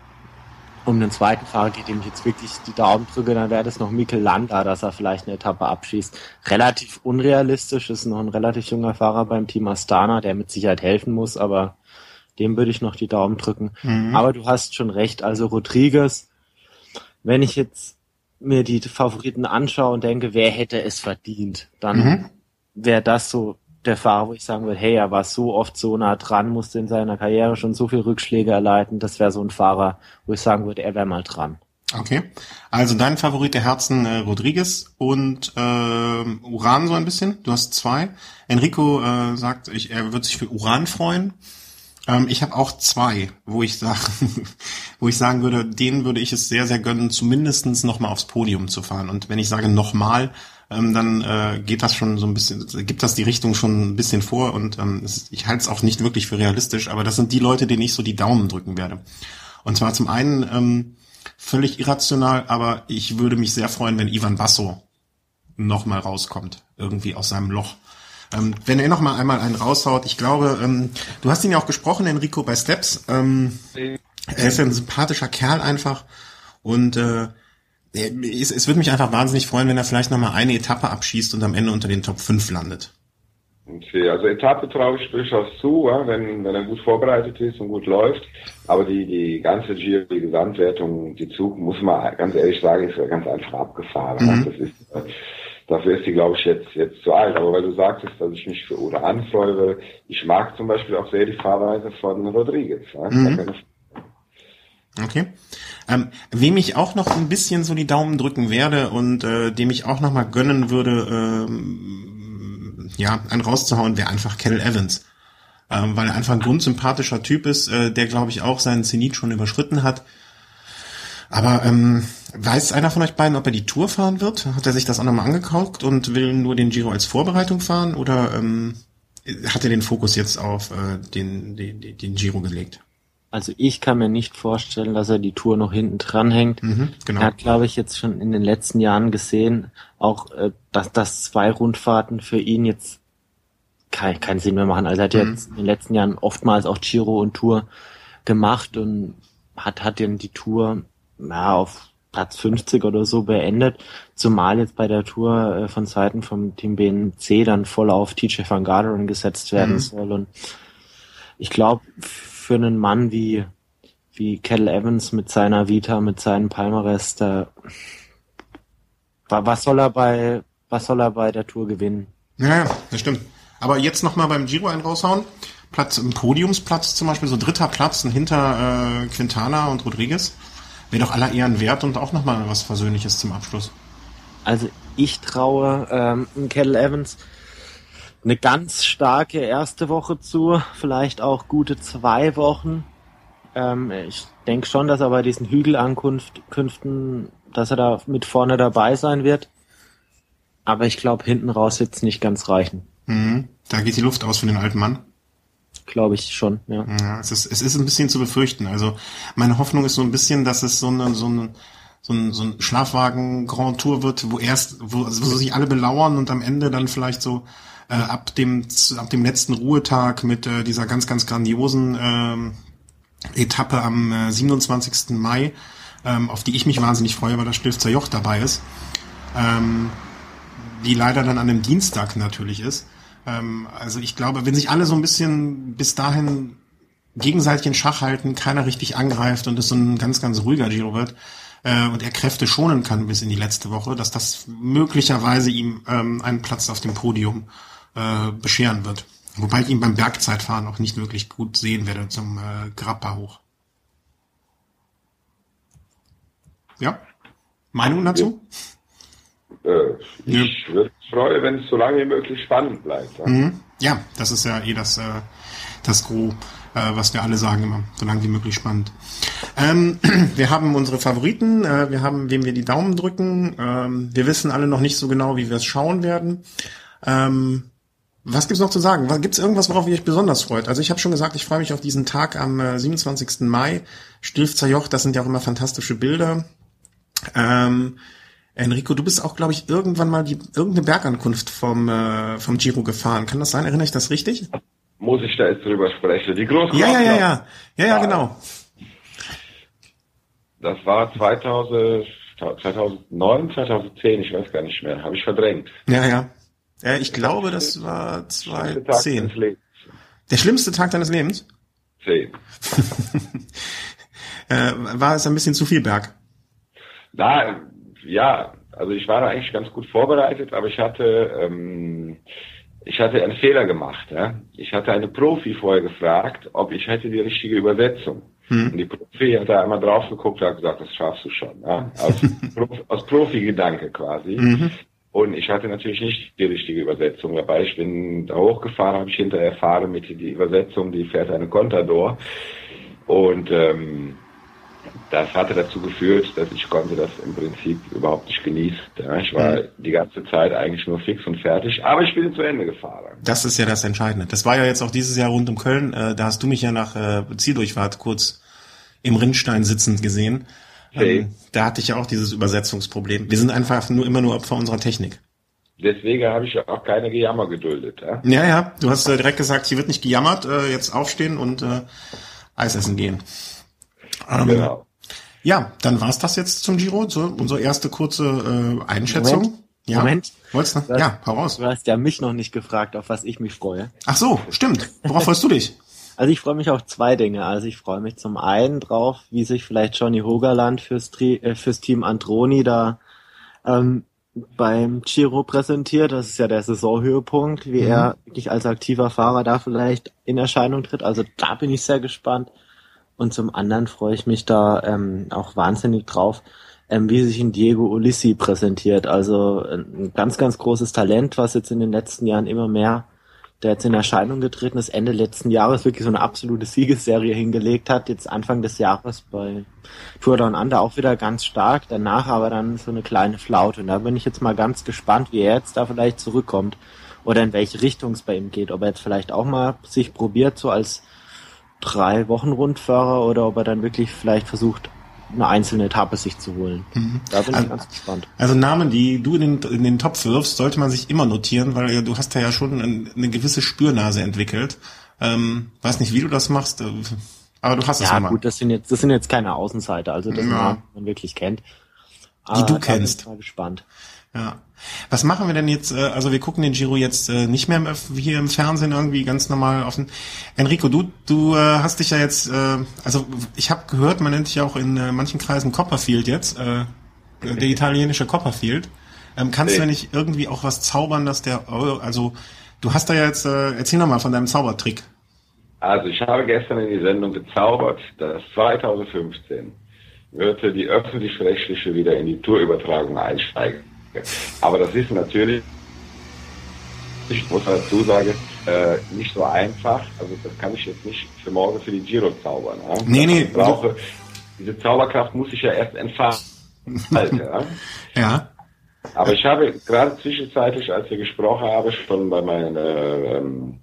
um den zweiten Fahrer geht, dem ich jetzt wirklich die Daumen drücke, dann wäre das noch Mikel Landa, dass er vielleicht eine Etappe abschießt. Relativ unrealistisch, ist noch ein relativ junger Fahrer beim Team Astana, der mit Sicherheit helfen muss, aber dem würde ich noch die Daumen drücken. Mhm. Aber du hast schon recht, also Rodriguez, wenn ich jetzt mir die Favoriten anschaue und denke, wer hätte es verdient, dann mhm. wäre das so der Fahrer, wo ich sagen würde, hey, er war so oft so nah dran, musste in seiner Karriere schon so viele Rückschläge erleiden. Das wäre so ein Fahrer, wo ich sagen würde, er wäre mal dran. Okay, also dein Favorit der Herzen äh, Rodriguez und äh, Uran so ein bisschen. Du hast zwei. Enrico äh, sagt, ich, er wird sich für Uran freuen. Ähm, ich habe auch zwei, wo ich sage, [LAUGHS] wo ich sagen würde, denen würde ich es sehr, sehr gönnen, zumindestens noch mal aufs Podium zu fahren. Und wenn ich sage nochmal, ähm, dann äh, geht das schon so ein bisschen, gibt das die Richtung schon ein bisschen vor und ähm, ich halte es auch nicht wirklich für realistisch, aber das sind die Leute, denen ich so die Daumen drücken werde. Und zwar zum einen ähm, völlig irrational, aber ich würde mich sehr freuen, wenn Ivan Basso nochmal rauskommt, irgendwie aus seinem Loch. Ähm, wenn er noch mal einmal einen raushaut, ich glaube, ähm, du hast ihn ja auch gesprochen, Enrico, bei Steps. Ähm, er ist ja ein sympathischer Kerl einfach und äh, es, es würde mich einfach wahnsinnig freuen, wenn er vielleicht noch mal eine Etappe abschießt und am Ende unter den Top 5 landet. Okay, also Etappe traue ich durchaus zu, ja, wenn, wenn er gut vorbereitet ist und gut läuft. Aber die, die ganze Giro, die Gesamtwertung, die Zug, muss man ganz ehrlich sagen, ist ganz einfach abgefahren. Mhm. Das ist, äh, Dafür ist sie, glaube ich, jetzt, jetzt zu alt. Aber weil du sagtest, dass ich mich für Uran anfreue, ich mag zum Beispiel auch sehr die Fahrweise von Rodriguez. Ja? Mhm. Okay. Ähm, wem ich auch noch ein bisschen so die Daumen drücken werde und äh, dem ich auch noch mal gönnen würde, ähm, ja, einen rauszuhauen, wäre einfach Kettle Evans. Ähm, weil er einfach ein grundsympathischer Typ ist, äh, der, glaube ich, auch seinen Zenit schon überschritten hat. Aber ähm, weiß einer von euch beiden, ob er die Tour fahren wird? Hat er sich das auch nochmal angekauft und will nur den Giro als Vorbereitung fahren? Oder ähm, hat er den Fokus jetzt auf äh, den, den, den Giro gelegt? Also ich kann mir nicht vorstellen, dass er die Tour noch hinten dran hängt. Mhm, genau. Er hat, glaube ich, jetzt schon in den letzten Jahren gesehen, auch äh, dass, dass zwei Rundfahrten für ihn jetzt keinen kein Sinn mehr machen. Also er hat mhm. jetzt in den letzten Jahren oftmals auch Giro und Tour gemacht und hat, hat dann die Tour ja, auf Platz 50 oder so beendet, zumal jetzt bei der Tour äh, von Seiten vom Team BNC dann voll auf TJ van Garderen gesetzt werden mhm. soll und ich glaube, für einen Mann wie, wie Kettle Evans mit seiner Vita, mit seinem Palmares, da, was soll er bei, was soll er bei der Tour gewinnen? Ja, das stimmt. Aber jetzt nochmal beim Giro einen raushauen. Platz, im Podiumsplatz zum Beispiel, so dritter Platz hinter äh, Quintana und Rodriguez. Wäre doch aller Ehren wert und auch nochmal was Versöhnliches zum Abschluss. Also ich traue ähm, Kettle Evans eine ganz starke erste Woche zu, vielleicht auch gute zwei Wochen. Ähm, ich denke schon, dass er bei diesen Hügelankünften, dass er da mit vorne dabei sein wird. Aber ich glaube, hinten raus wird es nicht ganz reichen. Mhm. Da geht die Luft aus für den alten Mann. Glaube ich schon, ja. ja es, ist, es ist ein bisschen zu befürchten. Also meine Hoffnung ist so ein bisschen, dass es so eine, so eine so ein, so ein Schlafwagen Grand Tour wird, wo erst, wo, also wo sich alle belauern und am Ende dann vielleicht so äh, ab dem ab dem letzten Ruhetag mit äh, dieser ganz ganz grandiosen äh, Etappe am äh, 27. Mai, ähm, auf die ich mich wahnsinnig freue, weil das Stilfzer Joch dabei ist, ähm, die leider dann an einem Dienstag natürlich ist. Ähm, also ich glaube, wenn sich alle so ein bisschen bis dahin gegenseitig in Schach halten, keiner richtig angreift und es so ein ganz, ganz ruhiger Giro wird äh, und er Kräfte schonen kann bis in die letzte Woche, dass das möglicherweise ihm ähm, einen Platz auf dem Podium äh, bescheren wird. Wobei ich ihn beim Bergzeitfahren auch nicht wirklich gut sehen werde zum äh, Grappa hoch. Ja? Meinung dazu? Äh, ich ja. würde mich freuen, wenn es so lange wie möglich spannend bleibt. Ja, mhm. ja das ist ja eh das, äh, das Gros, äh, was wir alle sagen immer, so lange wie möglich spannend. Ähm, [CLEARS THROAT] wir haben unsere Favoriten, äh, wir haben, wem wir die Daumen drücken. Ähm, wir wissen alle noch nicht so genau, wie wir es schauen werden. Ähm, was gibt's noch zu sagen? Gibt's irgendwas, worauf ihr euch besonders freut? Also ich habe schon gesagt, ich freue mich auf diesen Tag am äh, 27. Mai. Stilfzer Joch, das sind ja auch immer fantastische Bilder. Ähm, Enrico, du bist auch, glaube ich, irgendwann mal die irgendeine Bergankunft vom äh, vom Giro gefahren. Kann das sein? Erinnere ich das richtig? Muss ich da jetzt drüber sprechen? Die große Ja, ja, ja, ja, ja, ja, genau. Das war 2000, 2009, 2010, ich weiß gar nicht mehr. Habe ich verdrängt. Ja, ja. Ja, ich glaube, das war 2010. Der schlimmste Tag deines Lebens? Zehn. [LAUGHS] äh, war es ein bisschen zu viel Berg? Na, ja, also ich war da eigentlich ganz gut vorbereitet, aber ich hatte, ähm, ich hatte einen Fehler gemacht. Ja? Ich hatte eine Profi vorher gefragt, ob ich hätte die richtige Übersetzung. Hm. Und die Profi hat da einmal drauf geguckt und hat gesagt, das schaffst du schon. Ja? Aus, [LAUGHS] aus Profi-Gedanke quasi. Mhm. Und ich hatte natürlich nicht die richtige Übersetzung dabei. Ich bin da hochgefahren, habe ich hinterher erfahren mit die Übersetzung, die fährt eine Contador. Und ähm, das hatte dazu geführt, dass ich konnte das im Prinzip überhaupt nicht genießen. Ich war mhm. die ganze Zeit eigentlich nur fix und fertig, aber ich bin zu Ende gefahren. Das ist ja das Entscheidende. Das war ja jetzt auch dieses Jahr rund um Köln. Äh, da hast du mich ja nach äh, Zieldurchfahrt kurz im Rinnstein sitzend gesehen. Okay. Ähm, da hatte ich ja auch dieses Übersetzungsproblem. Wir sind einfach nur immer nur Opfer unserer Technik. Deswegen habe ich auch keine Gejammer geduldet. Ja, ja, ja. du hast äh, direkt gesagt, hier wird nicht gejammert, jetzt aufstehen und Eis essen gehen. Ähm, genau. Ja, dann war's das jetzt zum Giro, so unsere erste kurze äh, Einschätzung. Moment. Ja. Moment. Wolltest du? du ja, hau raus. Du hast ja mich noch nicht gefragt, auf was ich mich freue. Ach so, stimmt. Worauf freust du dich? [LAUGHS] Also ich freue mich auf zwei Dinge. Also ich freue mich zum einen drauf, wie sich vielleicht Johnny Hogerland fürs, äh, fürs Team Androni da ähm, beim Giro präsentiert. Das ist ja der Saisonhöhepunkt, wie mhm. er wirklich als aktiver Fahrer da vielleicht in Erscheinung tritt. Also da bin ich sehr gespannt. Und zum anderen freue ich mich da ähm, auch wahnsinnig drauf, ähm, wie sich ein Diego Ulissi präsentiert. Also ein ganz, ganz großes Talent, was jetzt in den letzten Jahren immer mehr der jetzt in Erscheinung getreten ist, Ende letzten Jahres wirklich so eine absolute Siegesserie hingelegt hat, jetzt Anfang des Jahres bei Tour Down Under auch wieder ganz stark, danach aber dann so eine kleine Flaute. Und da bin ich jetzt mal ganz gespannt, wie er jetzt da vielleicht zurückkommt oder in welche Richtung es bei ihm geht. Ob er jetzt vielleicht auch mal sich probiert, so als drei Wochen Rundfahrer oder ob er dann wirklich vielleicht versucht, eine einzelne Etappe sich zu holen. Mhm. Da bin also, ich ganz gespannt. Also Namen, die du in den, in den Topf wirfst, sollte man sich immer notieren, weil du hast ja schon eine gewisse Spürnase entwickelt. Ähm, weiß nicht, wie du das machst, äh, aber du hast ja, es ja mal. gut, das sind jetzt, das sind jetzt keine Außenseiter, also das ja. man wirklich kennt. Die du kennst. Ich bin mal gespannt. Ja. Was machen wir denn jetzt? Äh, also wir gucken den Giro jetzt äh, nicht mehr hier im Fernsehen irgendwie ganz normal offen. Enrico, du du äh, hast dich ja jetzt, also ich habe gehört, man nennt dich ja auch in manchen Kreisen Copperfield jetzt, der italienische Copperfield. Ähm, kannst du nicht irgendwie auch was zaubern, dass der, also du hast da jetzt, erzähl noch mal von deinem Zaubertrick. Also ich habe gestern in die Sendung gezaubert, dass 2015 würde die öffentlich-rechtliche wieder in die Tourübertragung einsteigen. Aber das ist natürlich, ich muss dazu sagen, äh, nicht so einfach. Also das kann ich jetzt nicht für morgen für die Giro zaubern. Ja? Nee, nee. Ich brauche, diese Zauberkraft muss ich ja erst entfalten. ja. [LAUGHS] ja. Aber ich habe gerade zwischenzeitlich, als wir gesprochen haben, schon bei meinen ähm,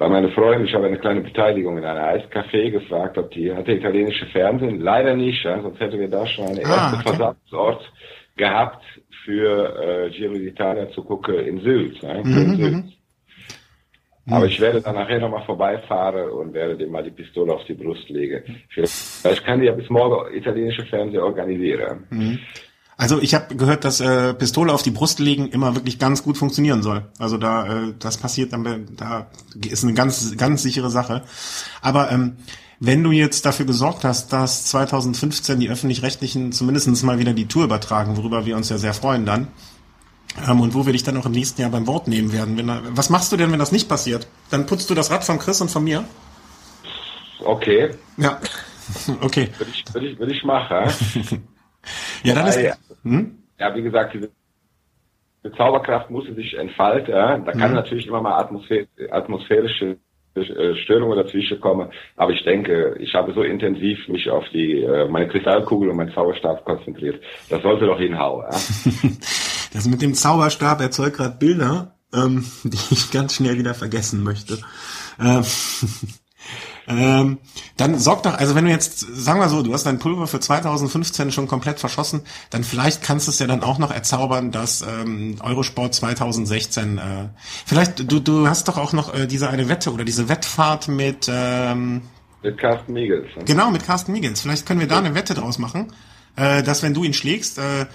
bei meinen Freunden, ich habe eine kleine Beteiligung in einer Eiscafé gefragt, ob die hatte italienische Fernsehen. Leider nicht, ja, sonst hätten wir da schon einen ah, ersten okay. Versatzungsort gehabt für äh, Giro d'Italia zu gucken in Sylt. Ne? Mhm, Sylt. Mhm. Aber ich werde dann nachher nochmal vorbeifahren und werde dem mal die Pistole auf die Brust legen. Ich kann die ja bis morgen italienische Fernsehen organisieren. Mhm. Also ich habe gehört, dass äh, Pistole auf die Brust legen immer wirklich ganz gut funktionieren soll. Also da äh, das passiert dann da ist eine ganz ganz sichere Sache. Aber ähm, wenn du jetzt dafür gesorgt hast, dass 2015 die öffentlich-rechtlichen zumindest mal wieder die Tour übertragen, worüber wir uns ja sehr freuen dann, ähm, und wo wir dich dann auch im nächsten Jahr beim Wort nehmen werden. Wenn, was machst du denn, wenn das nicht passiert? Dann putzt du das Rad von Chris und von mir? Okay. Ja. [LAUGHS] Okay. Würde ich, würde ich, würde ich machen. [LAUGHS] Ja, dann ist, hm? ja, wie gesagt, diese Zauberkraft muss sich entfalten. Ja? Da kann mhm. natürlich immer mal Atmosphär atmosphärische äh, Störungen dazwischen kommen. Aber ich denke, ich habe so intensiv mich auf die äh, meine Kristallkugel und meinen Zauberstab konzentriert. Das sollte doch hinhauen. Ja? [LAUGHS] das mit dem Zauberstab erzeugt gerade Bilder, ähm, [LAUGHS] die ich ganz schnell wieder vergessen möchte. Ähm, [LAUGHS] ähm, dann sorg doch, also wenn du jetzt, sagen wir so, du hast dein Pulver für 2015 schon komplett verschossen, dann vielleicht kannst du es ja dann auch noch erzaubern, dass ähm, Eurosport 2016, äh, vielleicht, du, du hast doch auch noch äh, diese eine Wette oder diese Wettfahrt mit ähm, mit Carsten Miegels. Ne? Genau, mit Carsten Miegels. Vielleicht können wir da eine Wette draus machen, äh, dass wenn du ihn schlägst, äh,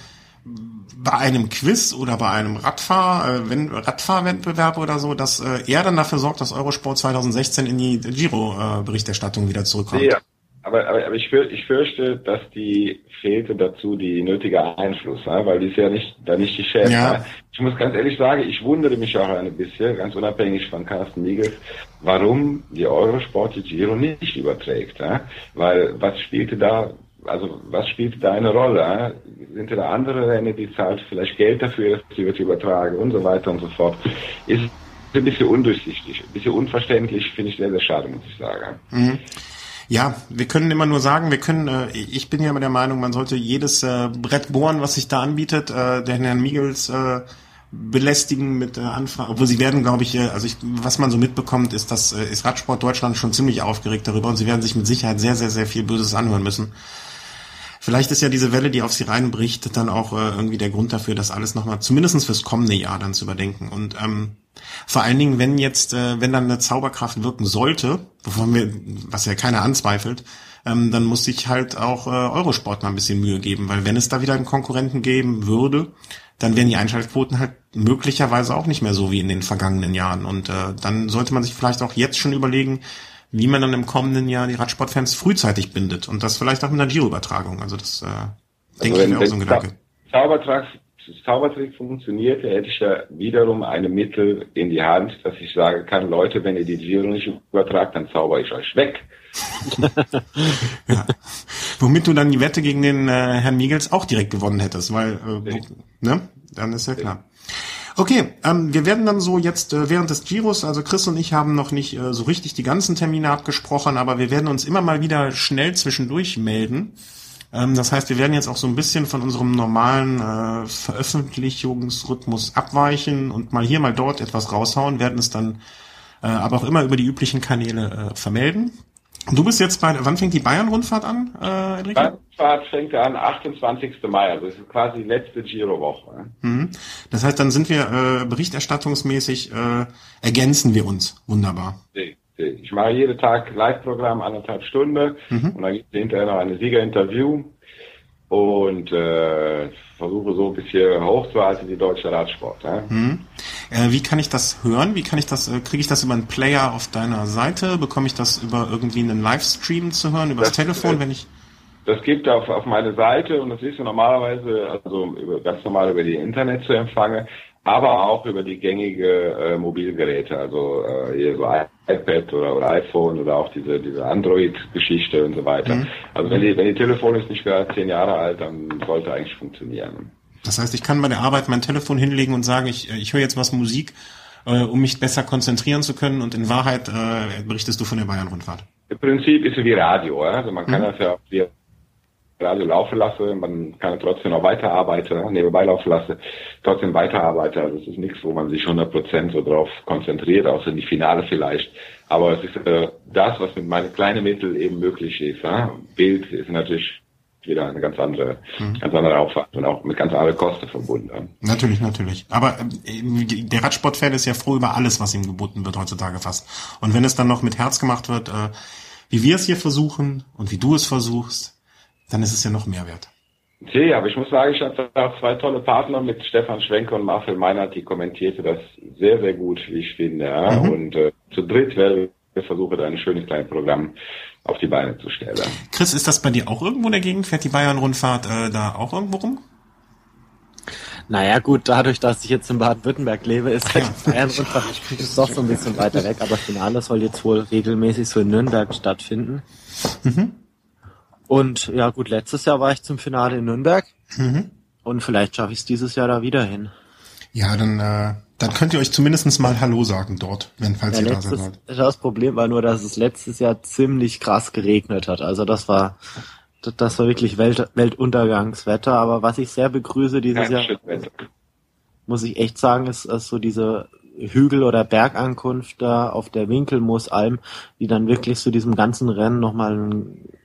bei einem Quiz oder bei einem Radfahr, äh, wenn Radfahrwettbewerb oder so, dass äh, er dann dafür sorgt, dass Eurosport 2016 in die Giro-Berichterstattung wieder zurückkommt. Ja, aber, aber, aber ich, für, ich fürchte, dass die fehlte dazu die nötige Einfluss, weil die ist ja nicht da nicht die Chefin. Ja. Ich muss ganz ehrlich sagen, ich wundere mich auch ein bisschen, ganz unabhängig von Carsten Miegels, warum die Eurosport die Giro nicht überträgt. Ja? Weil was spielte da also was spielt da eine Rolle? Sind da andere Rennen, die zahlt vielleicht Geld dafür, dass sie wird übertragen und so weiter und so fort. Ist ein bisschen undurchsichtig, ein bisschen unverständlich, finde ich sehr, sehr schade, muss ich sagen. Mhm. Ja, wir können immer nur sagen, wir können, äh, ich bin ja immer der Meinung, man sollte jedes äh, Brett bohren, was sich da anbietet, äh, den Herrn Miegels äh, belästigen mit äh, Anfragen, obwohl sie werden, glaube ich, äh, also ich, was man so mitbekommt, ist, dass äh, ist Radsport Deutschland schon ziemlich aufgeregt darüber und sie werden sich mit Sicherheit sehr, sehr, sehr viel Böses anhören müssen. Vielleicht ist ja diese Welle, die auf sie reinbricht, dann auch äh, irgendwie der Grund dafür, das alles nochmal, zumindestens fürs kommende Jahr dann zu überdenken. Und ähm, vor allen Dingen, wenn jetzt, äh, wenn dann eine Zauberkraft wirken sollte, wovon wir, was ja keiner anzweifelt, ähm, dann muss sich halt auch äh, Eurosport mal ein bisschen Mühe geben, weil wenn es da wieder einen Konkurrenten geben würde, dann wären die Einschaltquoten halt möglicherweise auch nicht mehr so wie in den vergangenen Jahren. Und äh, dann sollte man sich vielleicht auch jetzt schon überlegen, wie man dann im kommenden Jahr die Radsportfans frühzeitig bindet und das vielleicht auch mit einer Giro-Übertragung. Also das äh, also denke ich mir auch so ein Gedanke. Zaubertrag, Zaubertrick funktioniert, hätte ich ja wiederum eine Mittel in die Hand, dass ich sagen kann, Leute, wenn ihr die Giro nicht übertragt, dann zauber ich euch weg. [LAUGHS] ja. Womit du dann die Wette gegen den äh, Herrn Miegels auch direkt gewonnen hättest, weil, äh, ne? Dann ist ja klar. Okay, ähm, wir werden dann so jetzt äh, während des Giros, also Chris und ich haben noch nicht äh, so richtig die ganzen Termine abgesprochen, aber wir werden uns immer mal wieder schnell zwischendurch melden. Ähm, das heißt, wir werden jetzt auch so ein bisschen von unserem normalen äh, Veröffentlichungsrhythmus abweichen und mal hier, mal dort etwas raushauen, werden es dann äh, aber auch immer über die üblichen Kanäle äh, vermelden. Du bist jetzt bei, wann fängt die Bayern-Rundfahrt an, äh, Enrique? Bayern-Rundfahrt fängt an 28. Mai, also es ist quasi die letzte Giro-Woche. Mhm. Das heißt, dann sind wir äh, berichterstattungsmäßig, äh, ergänzen wir uns. Wunderbar. Ich mache jeden Tag Live-Programm, anderthalb Stunden mhm. und dann gibt es hinterher noch eine Siegerinterview und äh, versuche so ein bisschen hochzuhalten die deutsche Radsport. Ja. Hm. Äh, wie kann ich das hören? Wie kann ich das, äh, kriege ich das über einen Player auf deiner Seite? Bekomme ich das über irgendwie einen Livestream zu hören, über das, das Telefon, wenn ich das gibt auf, auf meine Seite und das ist normalerweise also über, ganz normal über die Internet zu empfangen aber auch über die gängige äh, Mobilgeräte, also äh, hier so iPad oder, oder iPhone oder auch diese diese Android-Geschichte und so weiter. Mhm. Also wenn die wenn die Telefon ist nicht mehr zehn Jahre alt, dann sollte eigentlich funktionieren. Das heißt, ich kann bei der Arbeit mein Telefon hinlegen und sagen, ich ich höre jetzt was Musik, äh, um mich besser konzentrieren zu können und in Wahrheit äh, berichtest du von der Bayern-Rundfahrt. Im Prinzip ist es wie Radio, ja? also man kann mhm. das ja wie Radio laufen lasse, man kann trotzdem noch weiterarbeiten, nebenbei laufen lasse, trotzdem weiterarbeiten. Also es ist nichts, wo man sich 100% so drauf konzentriert, außer die Finale vielleicht. Aber es ist äh, das, was mit meinen kleinen Mitteln eben möglich ist. Ja? Bild ist natürlich wieder eine ganz andere, mhm. ganz andere Aufwand und auch mit ganz anderen Kosten verbunden. Natürlich, natürlich. Aber äh, der Radsportfan ist ja froh über alles, was ihm geboten wird heutzutage fast. Und wenn es dann noch mit Herz gemacht wird, äh, wie wir es hier versuchen und wie du es versuchst, dann ist es ja noch mehr wert. Okay, aber ich muss sagen, ich hatte auch zwei tolle Partner mit Stefan Schwenke und Marcel Meinert, die kommentierte das sehr, sehr gut, wie ich finde. Ja. Mhm. Und äh, zu dritt werden wir versuchen, ein schönes kleines Programm auf die Beine zu stellen. Chris, ist das bei dir auch irgendwo in der Gegend? Fährt die Bayern-Rundfahrt äh, da auch irgendwo rum? Naja gut, dadurch, dass ich jetzt in Baden-Württemberg lebe, ist ja. die Bayern-Rundfahrt doch so ein bisschen weiter weg, aber Finale soll jetzt wohl regelmäßig so in Nürnberg stattfinden. Mhm. Und ja gut, letztes Jahr war ich zum Finale in Nürnberg. Mhm. Und vielleicht schaffe ich es dieses Jahr da wieder hin. Ja, dann, äh, dann könnt ihr euch zumindestens mal Hallo sagen dort, wenn falls ja, ihr letztes, da seid. Das Problem war nur, dass es letztes Jahr ziemlich krass geregnet hat. Also das war das war wirklich Welt, Weltuntergangswetter. Aber was ich sehr begrüße dieses Jahr, muss ich echt sagen, ist, ist so diese Hügel- oder Bergankunft da auf der Winkelmoosalm, die dann wirklich zu diesem ganzen Rennen nochmal,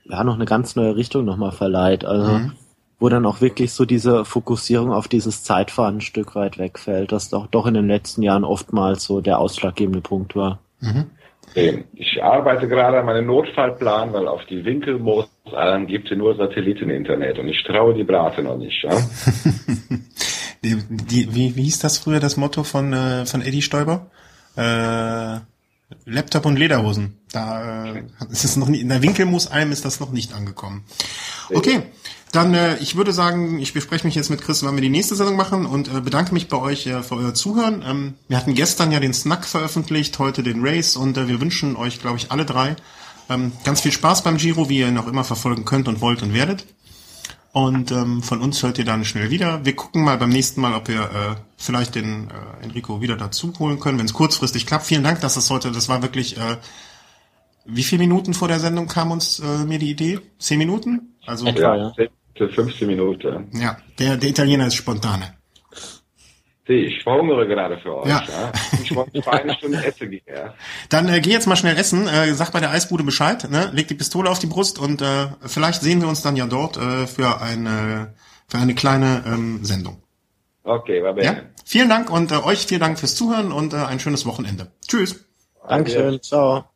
ja, noch eine ganz neue Richtung nochmal verleiht. Also, mhm. wo dann auch wirklich so diese Fokussierung auf dieses Zeitfahren ein Stück weit wegfällt, das doch, doch in den letzten Jahren oftmals so der ausschlaggebende Punkt war. Mhm. Ich arbeite gerade an meinem Notfallplan, weil auf die Winkelmoosalm gibt es nur Satelliteninternet und ich traue die Brate noch nicht. Ja? [LAUGHS] Die, die, wie, wie hieß das früher das Motto von, äh, von Eddie Stoiber? Äh, Laptop und Lederhosen. Da äh, ist es noch nicht, in der Winkelmusalm ist das noch nicht angekommen. Okay, dann äh, ich würde sagen, ich bespreche mich jetzt mit Chris, wann wir die nächste Sendung machen und äh, bedanke mich bei euch äh, für euer Zuhören. Ähm, wir hatten gestern ja den Snack veröffentlicht, heute den Race und äh, wir wünschen euch, glaube ich, alle drei ähm, ganz viel Spaß beim Giro, wie ihr ihn auch immer verfolgen könnt und wollt und werdet. Und ähm, von uns hört ihr dann schnell wieder. Wir gucken mal beim nächsten Mal, ob wir äh, vielleicht den äh, Enrico wieder dazu holen können, wenn es kurzfristig klappt. Vielen Dank, dass es heute, das war wirklich, äh, wie viele Minuten vor der Sendung kam uns äh, mir die Idee? Zehn Minuten? Also ja, 15 Minuten. Ja, der, der Italiener ist spontane. Ich verhungere gerade für euch. Ja. ja. Ich wollte eine Stunde essen gehen. Ja. Dann äh, geh jetzt mal schnell essen. Äh, sag bei der Eisbude Bescheid. Ne? Leg die Pistole auf die Brust und äh, vielleicht sehen wir uns dann ja dort äh, für eine für eine kleine ähm, Sendung. Okay, war ja? Vielen Dank und äh, euch vielen Dank fürs Zuhören und äh, ein schönes Wochenende. Tschüss. Dankeschön. Ciao.